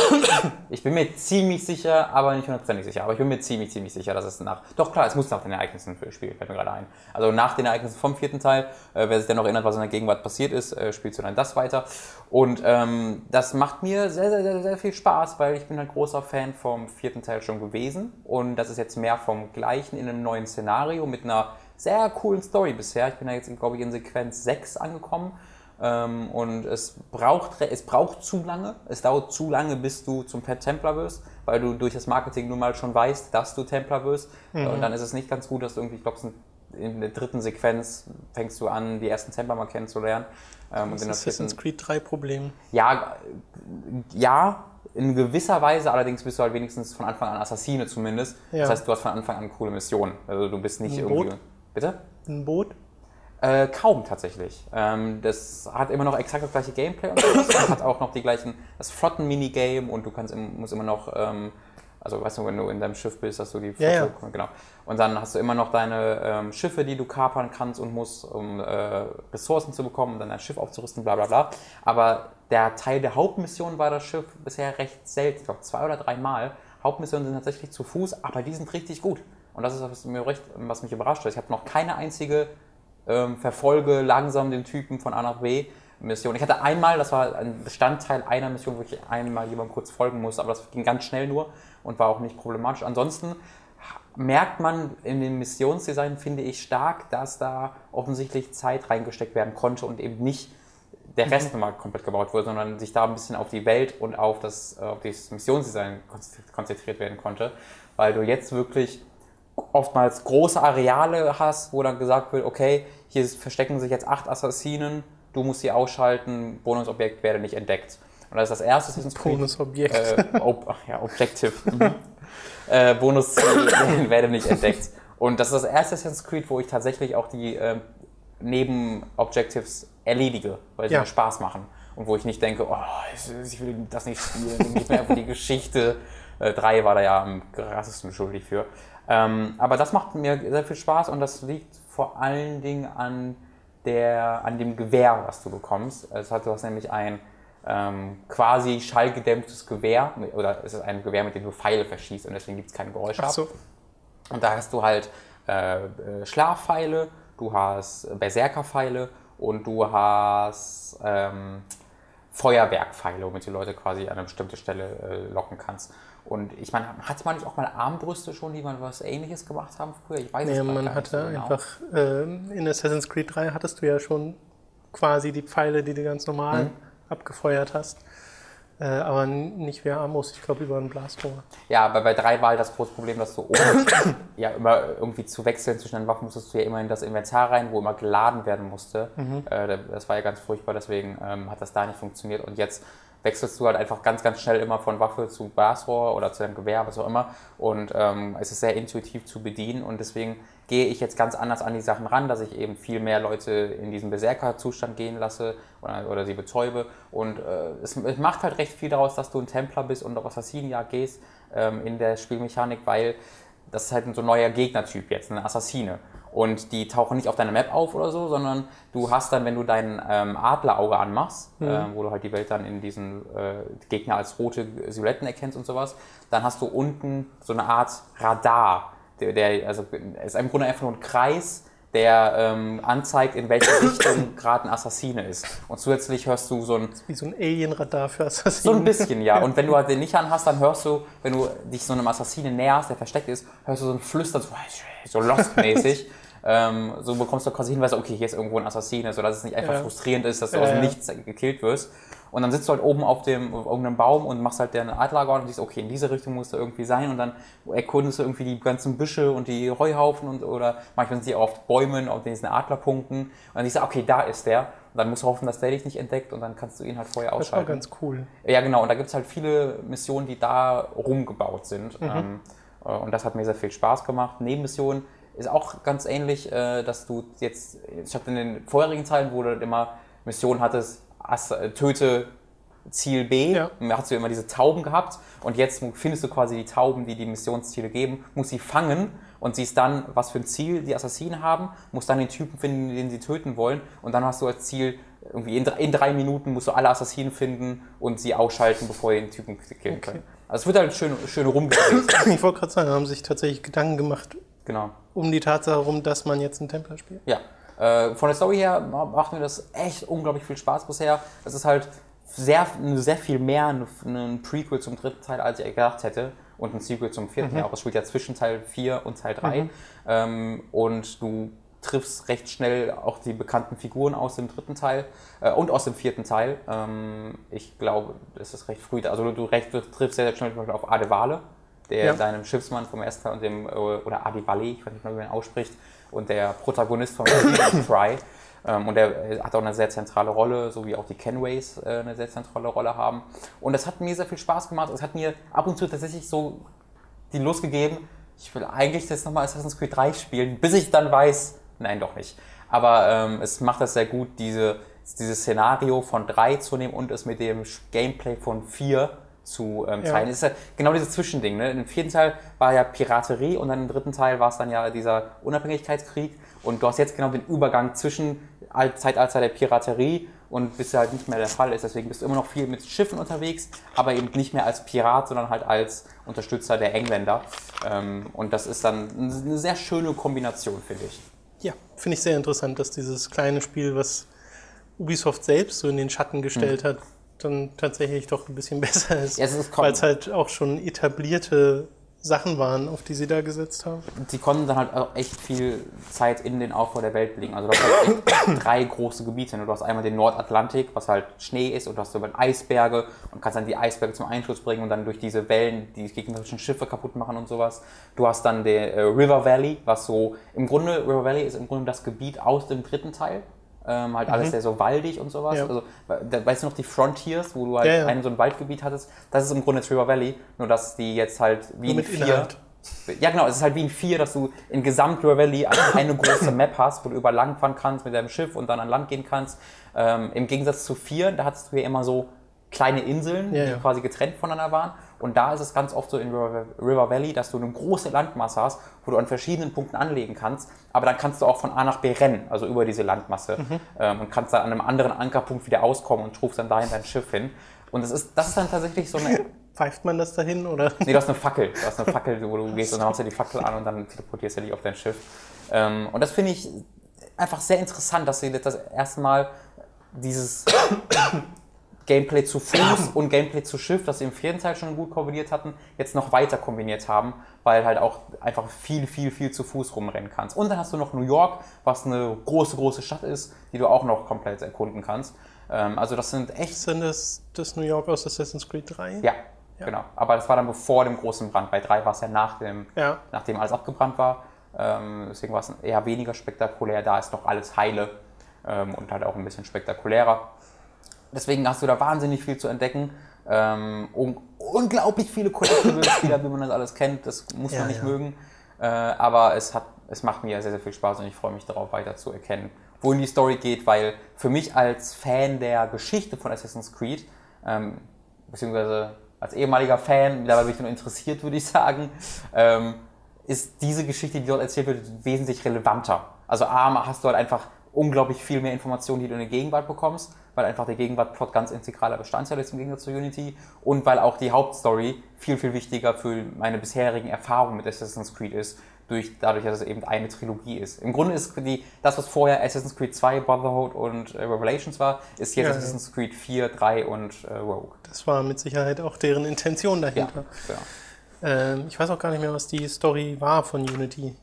ich bin mir ziemlich sicher, aber nicht hundertprozentig sicher. Aber ich bin mir ziemlich, ziemlich sicher, dass es nach. Doch klar, es muss nach den Ereignissen spielen, fällt mir gerade ein. Also nach den Ereignissen vom vierten Teil, äh, wer sich denn noch erinnert, was in der Gegenwart passiert ist, äh, spielst du dann das weiter. Und ähm, das macht mir sehr, sehr, sehr, sehr viel Spaß, weil ich bin ein großer Fan vom vierten Teil schon gewesen. Und das ist jetzt mehr vom gleichen in einem neuen Szenario mit einer sehr coolen Story bisher. Ich bin da jetzt, glaube ich, in Sequenz 6 angekommen. Ähm, und es braucht, es braucht zu lange. Es dauert zu lange, bis du zum Templar wirst, weil du durch das Marketing nun mal schon weißt, dass du Templar wirst. Mhm. Und dann ist es nicht ganz gut, dass du irgendwie, ich glaube, in der dritten Sequenz fängst du an, die ersten Templar mal kennenzulernen. Ähm, das ist Assassin's Creed 3 Problem. Ja, ja, in gewisser Weise, allerdings bist du halt wenigstens von Anfang an Assassine zumindest. Ja. Das heißt, du hast von Anfang an coole Missionen. Also du bist nicht irgendwie. Bitte? Ein Boot? Äh, kaum tatsächlich. Ähm, das hat immer noch exakt das gleiche Gameplay und so. hat auch noch die gleichen, das Flotten-Minigame und du kannst musst immer noch, ähm, also weißt du, wenn du in deinem Schiff bist, hast du die Flotte, ja, ja. genau. Und dann hast du immer noch deine ähm, Schiffe, die du kapern kannst und musst, um äh, Ressourcen zu bekommen, um dann dein Schiff aufzurüsten, bla bla bla. Aber der Teil der Hauptmission war das Schiff bisher recht selten, ich glaube zwei oder drei Mal. Hauptmissionen sind tatsächlich zu Fuß, aber die sind richtig gut. Und das ist was, mir recht, was mich überrascht hat. Ich habe noch keine einzige ähm, Verfolge langsam den Typen von A nach B Mission. Ich hatte einmal, das war ein Bestandteil einer Mission, wo ich einmal jemandem kurz folgen musste, aber das ging ganz schnell nur und war auch nicht problematisch. Ansonsten merkt man in dem Missionsdesign, finde ich, stark, dass da offensichtlich Zeit reingesteckt werden konnte und eben nicht der Rest mhm. nochmal komplett gebaut wurde, sondern sich da ein bisschen auf die Welt und auf das, auf das Missionsdesign konzentriert werden konnte, weil du jetzt wirklich oftmals große Areale hast, wo dann gesagt wird, okay, hier verstecken sich jetzt acht Assassinen, du musst sie ausschalten, Bonusobjekt werde nicht entdeckt. Und das ist das erste Assassin's Creed. Bonusobjekt. Äh, ob, ja, Objective. Mhm. Äh, Bonusziel *laughs* werde nicht entdeckt. Und das ist das erste Assassin's Creed, wo ich tatsächlich auch die äh, Nebenobjectives erledige, weil sie Ja. mir Spaß machen. Und wo ich nicht denke, oh, ich, ich will das nicht spielen, gib mir einfach die Geschichte. Äh, drei war da ja am krassesten schuldig für. Ähm, aber das macht mir sehr viel Spaß und das liegt vor allen Dingen an, der, an dem Gewehr, was du bekommst. Es hat, du hast nämlich ein ähm, quasi schallgedämmtes Gewehr, oder es ist ein Gewehr, mit dem du Pfeile verschießt und deswegen gibt es keine Geräusche Ach so. Und da hast du halt äh, äh, Schlafpfeile, du hast Berserkerpfeile und du hast ähm, Feuerwerkpfeile, womit du Leute quasi an eine bestimmte Stelle äh, locken kannst. Und ich meine, hatte man nicht auch mal Armbrüste schon, die man was ähnliches gemacht haben früher? Ich weiß es Nee, grad man gar nicht hatte so genau. einfach, ähm, in Assassin's Creed 3 hattest du ja schon quasi die Pfeile, die du ganz normal Mhm. abgefeuert hast. Äh, aber nicht wie Amos, ich glaube über ein Blasrohr. Ja, aber bei drei war halt das große Problem, dass du ohne *coughs* ja immer irgendwie zu wechseln zwischen den Waffen musstest du ja immer in das Inventar rein, wo immer geladen werden musste. Äh, das war ja ganz furchtbar, deswegen ähm, hat das da nicht funktioniert. Und jetzt wechselst du halt einfach ganz, ganz schnell immer von Waffe zu Blasrohr oder zu deinem Gewehr, was auch immer. Und ähm, es ist sehr intuitiv zu bedienen und deswegen gehe ich jetzt ganz anders an die Sachen ran, dass ich eben viel mehr Leute in diesen Berserker-Zustand gehen lasse oder, oder sie betäube. Und äh, es, es macht halt recht viel daraus, dass du ein Templer bist und auf Assassinenjagd gehst ähm, in der Spielmechanik, weil das ist halt so ein neuer Gegnertyp jetzt, eine Assassine. Und die tauchen nicht auf deiner Map auf oder so, sondern du hast dann, wenn du dein ähm, Adlerauge anmachst, äh, wo du halt die Welt dann in diesen äh, Gegner als rote Silhouetten erkennst und sowas, dann hast du unten so eine Art Radar, der, der also ist im Grunde einfach nur ein Kreis, der ähm, anzeigt, in welche *coughs* Richtung gerade ein Assassine ist. Und zusätzlich hörst du so ein Wie so ein Alienradar für Assassinen. so ein bisschen, *laughs* ja. Und wenn du halt den nicht anhast, dann hörst du, wenn du dich so einem Assassinen näherst, der versteckt ist, hörst du so ein Flüstern, so, so Lost-mäßig. *laughs* ähm, so bekommst du quasi Hinweise, okay, hier ist irgendwo ein Assassine, sodass es nicht einfach Ja. frustrierend ist, dass du Ja, aus dem. Nichts gekillt wirst. Und dann sitzt du halt oben auf dem auf irgendeinem Baum und machst halt deine Adlager und siehst, okay, in diese Richtung musst du irgendwie sein und dann erkundest du irgendwie die ganzen Büsche und die Heuhaufen und oder manchmal sind sie auch auf Bäumen, auf diesen Adlerpunkten und dann siehst du, okay, da ist der. Und dann musst du hoffen, dass der dich nicht entdeckt und dann kannst du ihn halt vorher Das war ausschalten. ganz cool. Ja, genau. Und da gibt es halt viele Missionen, die da rumgebaut sind. Ähm, äh, und das hat mir sehr viel Spaß gemacht. Nebenmissionen ist auch ganz ähnlich, äh, dass du jetzt, statt in den vorherigen Teilen, wo du immer Missionen hattest, Ass- äh, töte Ziel B, Ja. hast du immer diese Tauben gehabt und jetzt findest du quasi die Tauben, die die Missionsziele geben, musst sie fangen und siehst dann, was für ein Ziel die Assassinen haben, musst dann den Typen finden, den sie töten wollen und dann hast du als Ziel, irgendwie in, drei- in drei Minuten musst du alle Assassinen finden und sie ausschalten, bevor ihr den Typen killen können. Also es wird halt schön, schön rumgedreht. Ich wollte gerade sagen, haben sich tatsächlich Gedanken gemacht genau. um die Tatsache herum, dass man jetzt einen Templer spielt. Ja, äh, von der Story her ma- macht mir das echt unglaublich viel Spaß bisher. Es ist halt sehr, sehr viel mehr ein, Prequel zum dritten Teil, als ich gedacht hätte. Und ein Sequel zum vierten Teil auch. Es spielt ja zwischen Teil 4 und Teil 3. Ähm, und du triffst recht schnell auch die bekannten Figuren aus dem dritten Teil äh, und aus dem vierten Teil. Ähm, ich glaube, es ist recht früh. Also du, du recht, du triffst sehr, sehr schnell zum Beispiel auf Adevale, der Ja. deinem Schiffsmann vom ersten Teil und dem, äh, oder Adivale, ich weiß nicht mehr, wie man ihn ausspricht, und der Protagonist von Cry. Ähm, und der äh, hat auch eine sehr zentrale Rolle, so wie auch die Kenways äh, eine sehr zentrale Rolle haben. Und das hat mir sehr viel Spaß gemacht. Es hat mir ab und zu tatsächlich so die Lust gegeben, ich will eigentlich jetzt nochmal Assassin's Creed 3 spielen, bis ich dann weiß, nein, doch nicht. Aber ähm, es macht das sehr gut, diese, dieses Szenario von 3 zu nehmen und es mit dem Gameplay von 4 zu ähm, Ja. teilen. Es ist ja genau dieses Zwischending. Ne? Im vierten Teil war ja Piraterie und dann im dritten Teil war es dann ja dieser Unabhängigkeitskrieg. Und du hast jetzt genau den Übergang zwischen Alt- Zeitalter der Piraterie und bis halt nicht mehr der Fall ist. Deswegen bist du immer noch viel mit Schiffen unterwegs, aber eben nicht mehr als Pirat, sondern halt als Unterstützer der Engländer. Ähm, und das ist dann eine sehr schöne Kombination, finde ich. Ja, finde ich sehr interessant, dass dieses kleine Spiel, was Ubisoft selbst so in den Schatten gestellt hat, dann tatsächlich doch ein bisschen *laughs* besser ist. Ja, es weil es halt auch schon etablierte Sachen waren, auf die sie da gesetzt haben. die konnten dann halt auch echt viel Zeit in den Aufbau der Welt legen. Also du hast halt *coughs* drei große Gebiete. ne? Du hast einmal den Nordatlantik, was halt Schnee ist, und du hast über Eisberge und kannst dann die Eisberge zum Einschuss bringen und dann durch diese Wellen die gegnerischen Schiffe kaputt machen und sowas. Du hast dann den äh, River Valley, was so im Grunde, River Valley ist im Grunde das Gebiet aus dem dritten Teil. Ähm, halt alles sehr so waldig und sowas. Ja. Also, da, weißt du noch die Frontiers, wo du halt Ja, ja. ein so ein Waldgebiet hattest? Das ist im Grunde River Valley, nur dass die jetzt halt wie Nur in mit vier. Inhalt. Ja, genau, es ist halt wie in vier, dass du in Gesamt River Valley eine, große Map hast, wo du über Land fahren kannst mit deinem Schiff und dann an Land gehen kannst. Ähm, Im Gegensatz zu vier, da hattest du ja immer so kleine Inseln, Ja, die quasi getrennt voneinander waren. Und da ist es ganz oft so in River, Valley, dass du eine große Landmasse hast, wo du an verschiedenen Punkten anlegen kannst. Aber dann kannst du auch von A nach B rennen, also über diese Landmasse. Mhm. Ähm, und kannst dann an einem anderen Ankerpunkt wieder auskommen und rufst dann dahin dein Schiff hin. Und das ist, das ist dann tatsächlich so eine *laughs* Pfeift man das dahin oder? Nee, du hast eine Fackel. Du hast eine *laughs* Fackel, wo du gehst und dann machst du die Fackel an und dann teleportierst du dich auf dein Schiff. Ähm, und das finde ich einfach sehr interessant, dass sie jetzt das erste Mal dieses Gameplay zu Fuß und Gameplay zu Schiff, das sie im vierten Teil schon gut kombiniert hatten, jetzt noch weiter kombiniert haben, weil halt auch einfach viel, viel, viel zu Fuß rumrennen kannst. Und dann hast du noch New York, was eine große, große Stadt ist, die du auch noch komplett erkunden kannst. Ähm, also das sind echt denn das, das New York aus Assassin's Creed 3? ja, genau. Aber das war dann bevor dem großen Brand. Bei 3 war es ja nach dem, Ja. nachdem alles abgebrannt war. Ähm, deswegen war es eher weniger spektakulär. Da ist noch alles heile ähm, und halt auch ein bisschen spektakulärer. Deswegen hast du da wahnsinnig viel zu entdecken. Ähm, un unglaublich viele Collectibles *coughs* wie man das alles kennt. Das muss Ja, man nicht ja. mögen. Äh, aber es, hat, es macht mir sehr, sehr viel Spaß und ich freue mich darauf, weiter zu erkennen, wohin die Story geht, weil für mich als Fan der Geschichte von Assassin's Creed, ähm, beziehungsweise als ehemaliger Fan, mittlerweile bin ich nur interessiert, würde ich sagen, ähm, ist diese Geschichte, die dort erzählt wird, wesentlich relevanter. Also A, hast du halt einfach unglaublich viel mehr Informationen, die du in der Gegenwart bekommst, weil einfach der Gegenwartplot ganz integraler Bestandteil ist im Gegensatz zu Unity und weil auch die Hauptstory viel, viel wichtiger für meine bisherigen Erfahrungen mit Assassin's Creed ist, durch, dadurch, dass es eben eine Trilogie ist. Im Grunde ist die, das, was vorher Assassin's Creed 2, Brotherhood und äh, Revelations war, ist jetzt Ja, ja. Assassin's Creed 4, 3 und äh, Rogue. Das war mit Sicherheit auch deren Intention Ja, dahinter. genau. Ähm, ich weiß auch gar nicht mehr, was die Story war von Unity.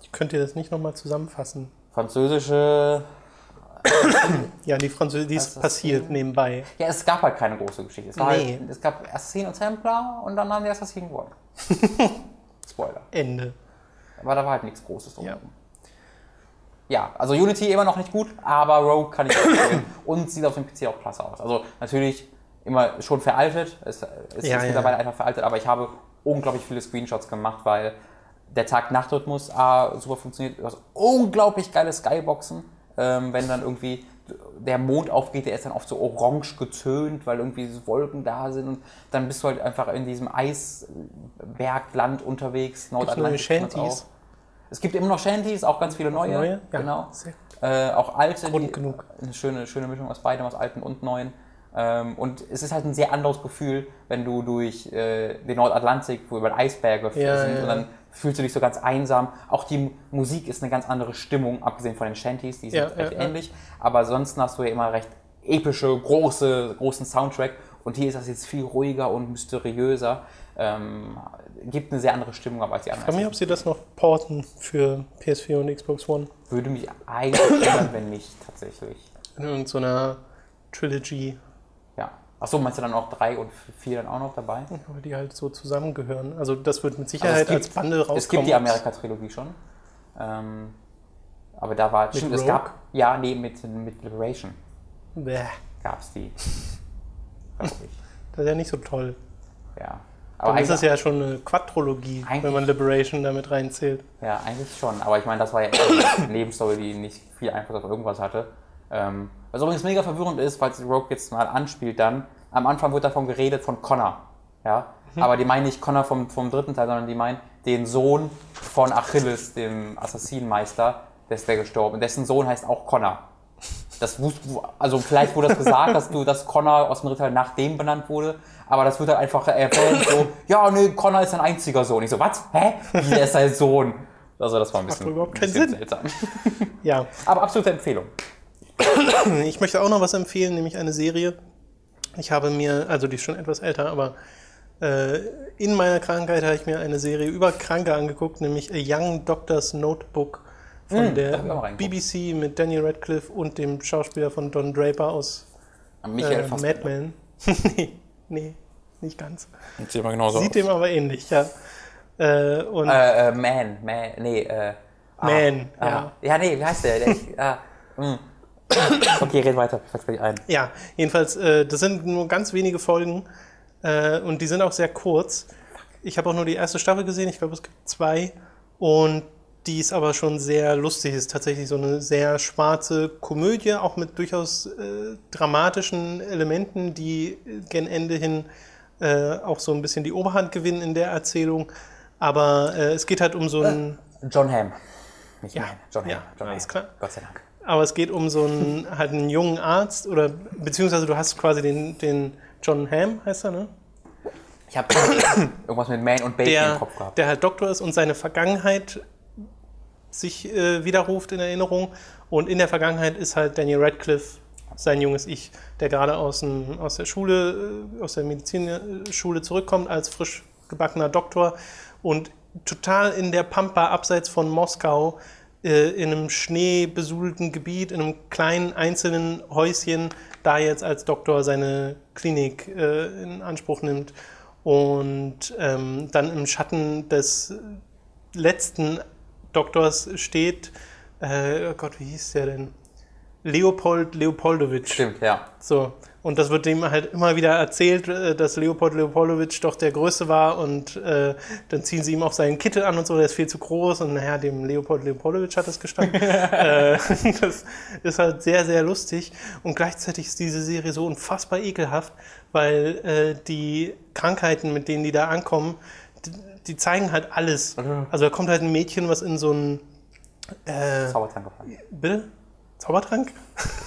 Ich könnte das nicht nochmal zusammenfassen. Französische *coughs* Ja, die Französische, die ist Assassin. passiert nebenbei. Ja, es gab halt keine große Geschichte. Es, war Nee. halt, es gab Assassin und Templar und dann haben die Assassin gewonnen. *laughs* Spoiler. Ende. Aber da war halt nichts Großes drum. Ja. Ja. also Unity immer noch nicht gut, aber Rogue kann ich empfehlen. *coughs* und sieht auf dem PC auch klasse aus. Also natürlich immer schon veraltet. Es, es Ja, ist ja. mittlerweile einfach veraltet, aber ich habe unglaublich viele Screenshots gemacht, weil der Tag-Nacht-Rhythmus A, super funktioniert. Du hast unglaublich geile Skyboxen, ähm, wenn dann irgendwie der Mond aufgeht, der ist dann oft so orange getönt, weil irgendwie Wolken da sind und dann bist du halt einfach in diesem Eisbergland unterwegs, neue Nordatlantik. kennt man's Shanties? Es gibt immer noch Shanties, auch ganz viele neue. Neue? Ja, Genau. Äh, auch alte. Grund die- genug. Eine schöne, schöne Mischung aus beidem, aus alten und neuen. Ähm, und es ist halt ein sehr anderes Gefühl, wenn du durch äh, den Nordatlantik, wo über Eisberge Ja, sind, ja, und dann fühlst du dich so ganz einsam. Auch die Musik ist eine ganz andere Stimmung, abgesehen von den Shanties, die sind Ja, recht ja, ja. ähnlich. Aber ansonsten hast du ja immer recht epische, große, großen Soundtrack. Und hier ist das jetzt viel ruhiger und mysteriöser. Ähm, gibt eine sehr andere Stimmung ab als die Ich frage anderen. mich, ob sie das noch porten für PS4 und Xbox One. Würde mich eigentlich wundern, wenn nicht tatsächlich. In irgendeiner Trilogy, Ja. Achso, meinst du dann auch drei und vier dann auch noch dabei? aber die halt so zusammengehören. Also das wird mit Also Sicherheit es gibt- als Bundle rauskommen. Es gibt die Amerika-Trilogie schon. Ähm, aber da war, stimmt, es gab, ja, nee, mit, mit Liberation Bäh, gab es die. *laughs* Das ist ja nicht so toll. Ja. Aber Dann ist es ja schon eine Quadrologie, wenn man Liberation damit reinzählt. ja, eigentlich schon. Aber ich meine, das war ja eher eine *coughs* Nebenstory, die nicht viel Einfluss auf irgendwas hatte. Ähm, was übrigens mega verwirrend ist, falls Rogue jetzt mal anspielt dann, am Anfang wird davon geredet von Connor. Ja? Mhm. Aber die meinen nicht Connor vom, vom dritten Teil, sondern die meinen den Sohn von Achilles, dem Assassinenmeister, der ist der gestorben. Dessen Sohn heißt auch Connor. Das wus- also vielleicht wurde das gesagt, dass du, dass Connor aus dem dritten Teil nach dem benannt wurde, aber das wird halt einfach erwähnt, so, ja, nee, Connor ist sein einziger Sohn. Ich so, was? Hä? Wie, der ist sein Sohn? Also das war ein bisschen, doch überhaupt ein keinen Sinn. seltsam. *laughs* Ja, Aber absolute Empfehlung. *coughs* ich möchte auch noch was empfehlen, nämlich eine Serie. Ich habe mir, also die ist schon etwas älter, aber äh, in meiner Krankheit habe ich mir eine Serie über Kranke angeguckt, nämlich A Young Doctor's Notebook von Hm, da der. BBC mit Daniel Radcliffe und dem Schauspieler von Don Draper aus Michael äh. Mad Men. *laughs* nee, nee, nicht ganz. Sieht immer genauso Sieht dem aber ähnlich, ja. Äh, und Äh, äh, Man, Man, nee, äh. ah, Man, ah, ja. Ja, nee, wie heißt der? der *laughs* ah, mh. Okay, red weiter. Ich fäll's gleich ein. Ja, jedenfalls, äh, das sind nur ganz wenige Folgen äh, und die sind auch sehr kurz. Ich habe auch nur die erste Staffel gesehen, ich glaube, es gibt zwei. Und die ist aber schon sehr lustig. Ist tatsächlich so eine sehr schwarze Komödie, auch mit durchaus äh, dramatischen Elementen, die gen Ende hin äh, auch so ein bisschen die Oberhand gewinnen in der Erzählung. Aber äh, es geht halt um so ein. John Hamm. Nicht Ja, mein, John Hamm. ja, John alles Hamm. klar. Gott sei Dank. Aber es geht um so einen, halt einen jungen Arzt oder beziehungsweise du hast quasi den, den John Hamm, heißt er, ne? Ich habe *coughs* irgendwas mit Man und im Der, Kopf gehabt. der halt Doktor ist und seine Vergangenheit sich äh, widerruft in Erinnerung. Und in der Vergangenheit ist halt Daniel Radcliffe sein junges Ich, der gerade aus, dem, aus der Schule, äh, aus der Medizinschule zurückkommt als frisch gebackener Doktor und total in der Pampa abseits von Moskau äh, in einem schneebesudelten Gebiet, in einem kleinen einzelnen Häuschen, da jetzt als Doktor seine Klinik äh, in Anspruch nimmt und ähm, dann im Schatten des letzten Doktors steht, äh, oh Gott, wie hieß der denn? Leopold Leopoldowitsch. Stimmt, ja. So. Und das wird dem halt immer wieder erzählt, äh, dass Leopold Leopoldowitsch doch der Größte war und äh, dann ziehen sie ihm auch seinen Kittel an und so, der ist viel zu groß und naja, dem Leopold Leopoldowitsch hat das gestanden. *laughs* äh, *laughs* das ist halt sehr, sehr lustig und gleichzeitig ist diese Serie so unfassbar ekelhaft, weil äh, die Krankheiten, mit denen die da ankommen, die, die zeigen halt alles. Also da kommt halt ein Mädchen, was in so ein äh, Zaubertrank gefallen. Bitte? Zaubertrank?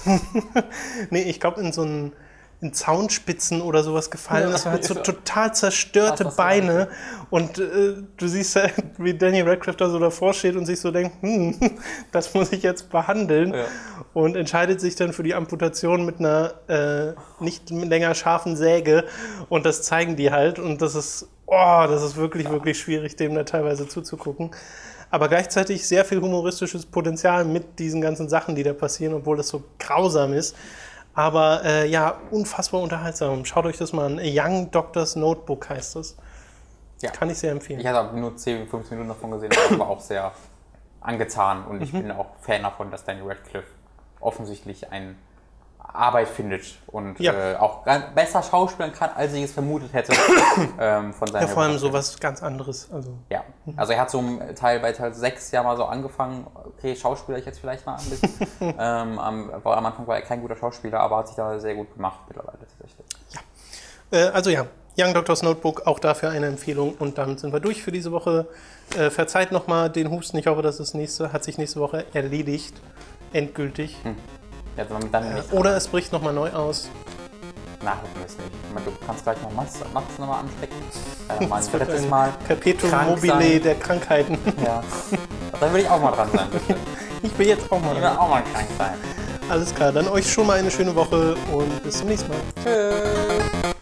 *laughs* nee, ich glaube in so einen in Zaunspitzen oder sowas gefallen ist. Und hat so total zerstörte Beine. und äh, du siehst halt, *laughs* wie Danny Radcliffe da so davor steht und sich so denkt, hm, *laughs* das muss ich jetzt behandeln. Ja. und entscheidet sich dann für die Amputation mit einer äh, nicht länger scharfen Säge. Und das zeigen die halt. Und das ist, oh, das ist wirklich, wirklich schwierig, dem da teilweise zuzugucken. Aber gleichzeitig sehr viel humoristisches Potenzial mit diesen ganzen Sachen, die da passieren, obwohl das so grausam ist. Aber äh, ja, unfassbar unterhaltsam. Schaut euch das mal an. A Young Doctor's Notebook heißt das. Ja. Kann ich sehr empfehlen. Ich hatte nur 10, 15 Minuten davon gesehen, aber auch sehr angetan und Mhm. ich bin auch Fan davon, dass Daniel Radcliffe offensichtlich eine Arbeit findet und Ja. äh, auch besser schauspielen kann, als ich es vermutet hätte *coughs* ähm, von seiner Ja, vor allem sowas ganz anderes. Also, Ja, also er hat so Teil bei Teil 6 ja mal so angefangen, okay, Schauspieler ich jetzt vielleicht mal ein bisschen. *laughs* ähm, am, am Anfang war er kein guter Schauspieler, aber hat sich da sehr gut gemacht mittlerweile tatsächlich. äh, also ja, Young Doctor's Notebook, auch dafür eine Empfehlung. Und damit sind wir durch für diese Woche. Äh, verzeiht nochmal den Husten. Ich hoffe, dass es nächste, hat sich nächste Woche erledigt. Endgültig. Ja, dann, dann nicht Oder es bricht nochmal neu aus. nachholen müssen. Ich meine, du kannst gleich noch Max, Max nochmal anstecken. *laughs* Äh, mal ein drittes Mal. Perpetuum mobile sein. der Krankheiten. Ja. Dann will ich auch mal dran sein, *laughs* bitte. Ich will jetzt auch Ich will mal. auch mal krank sein. Alles klar, dann euch schon mal eine schöne Woche und bis zum nächsten Mal. Tschüss.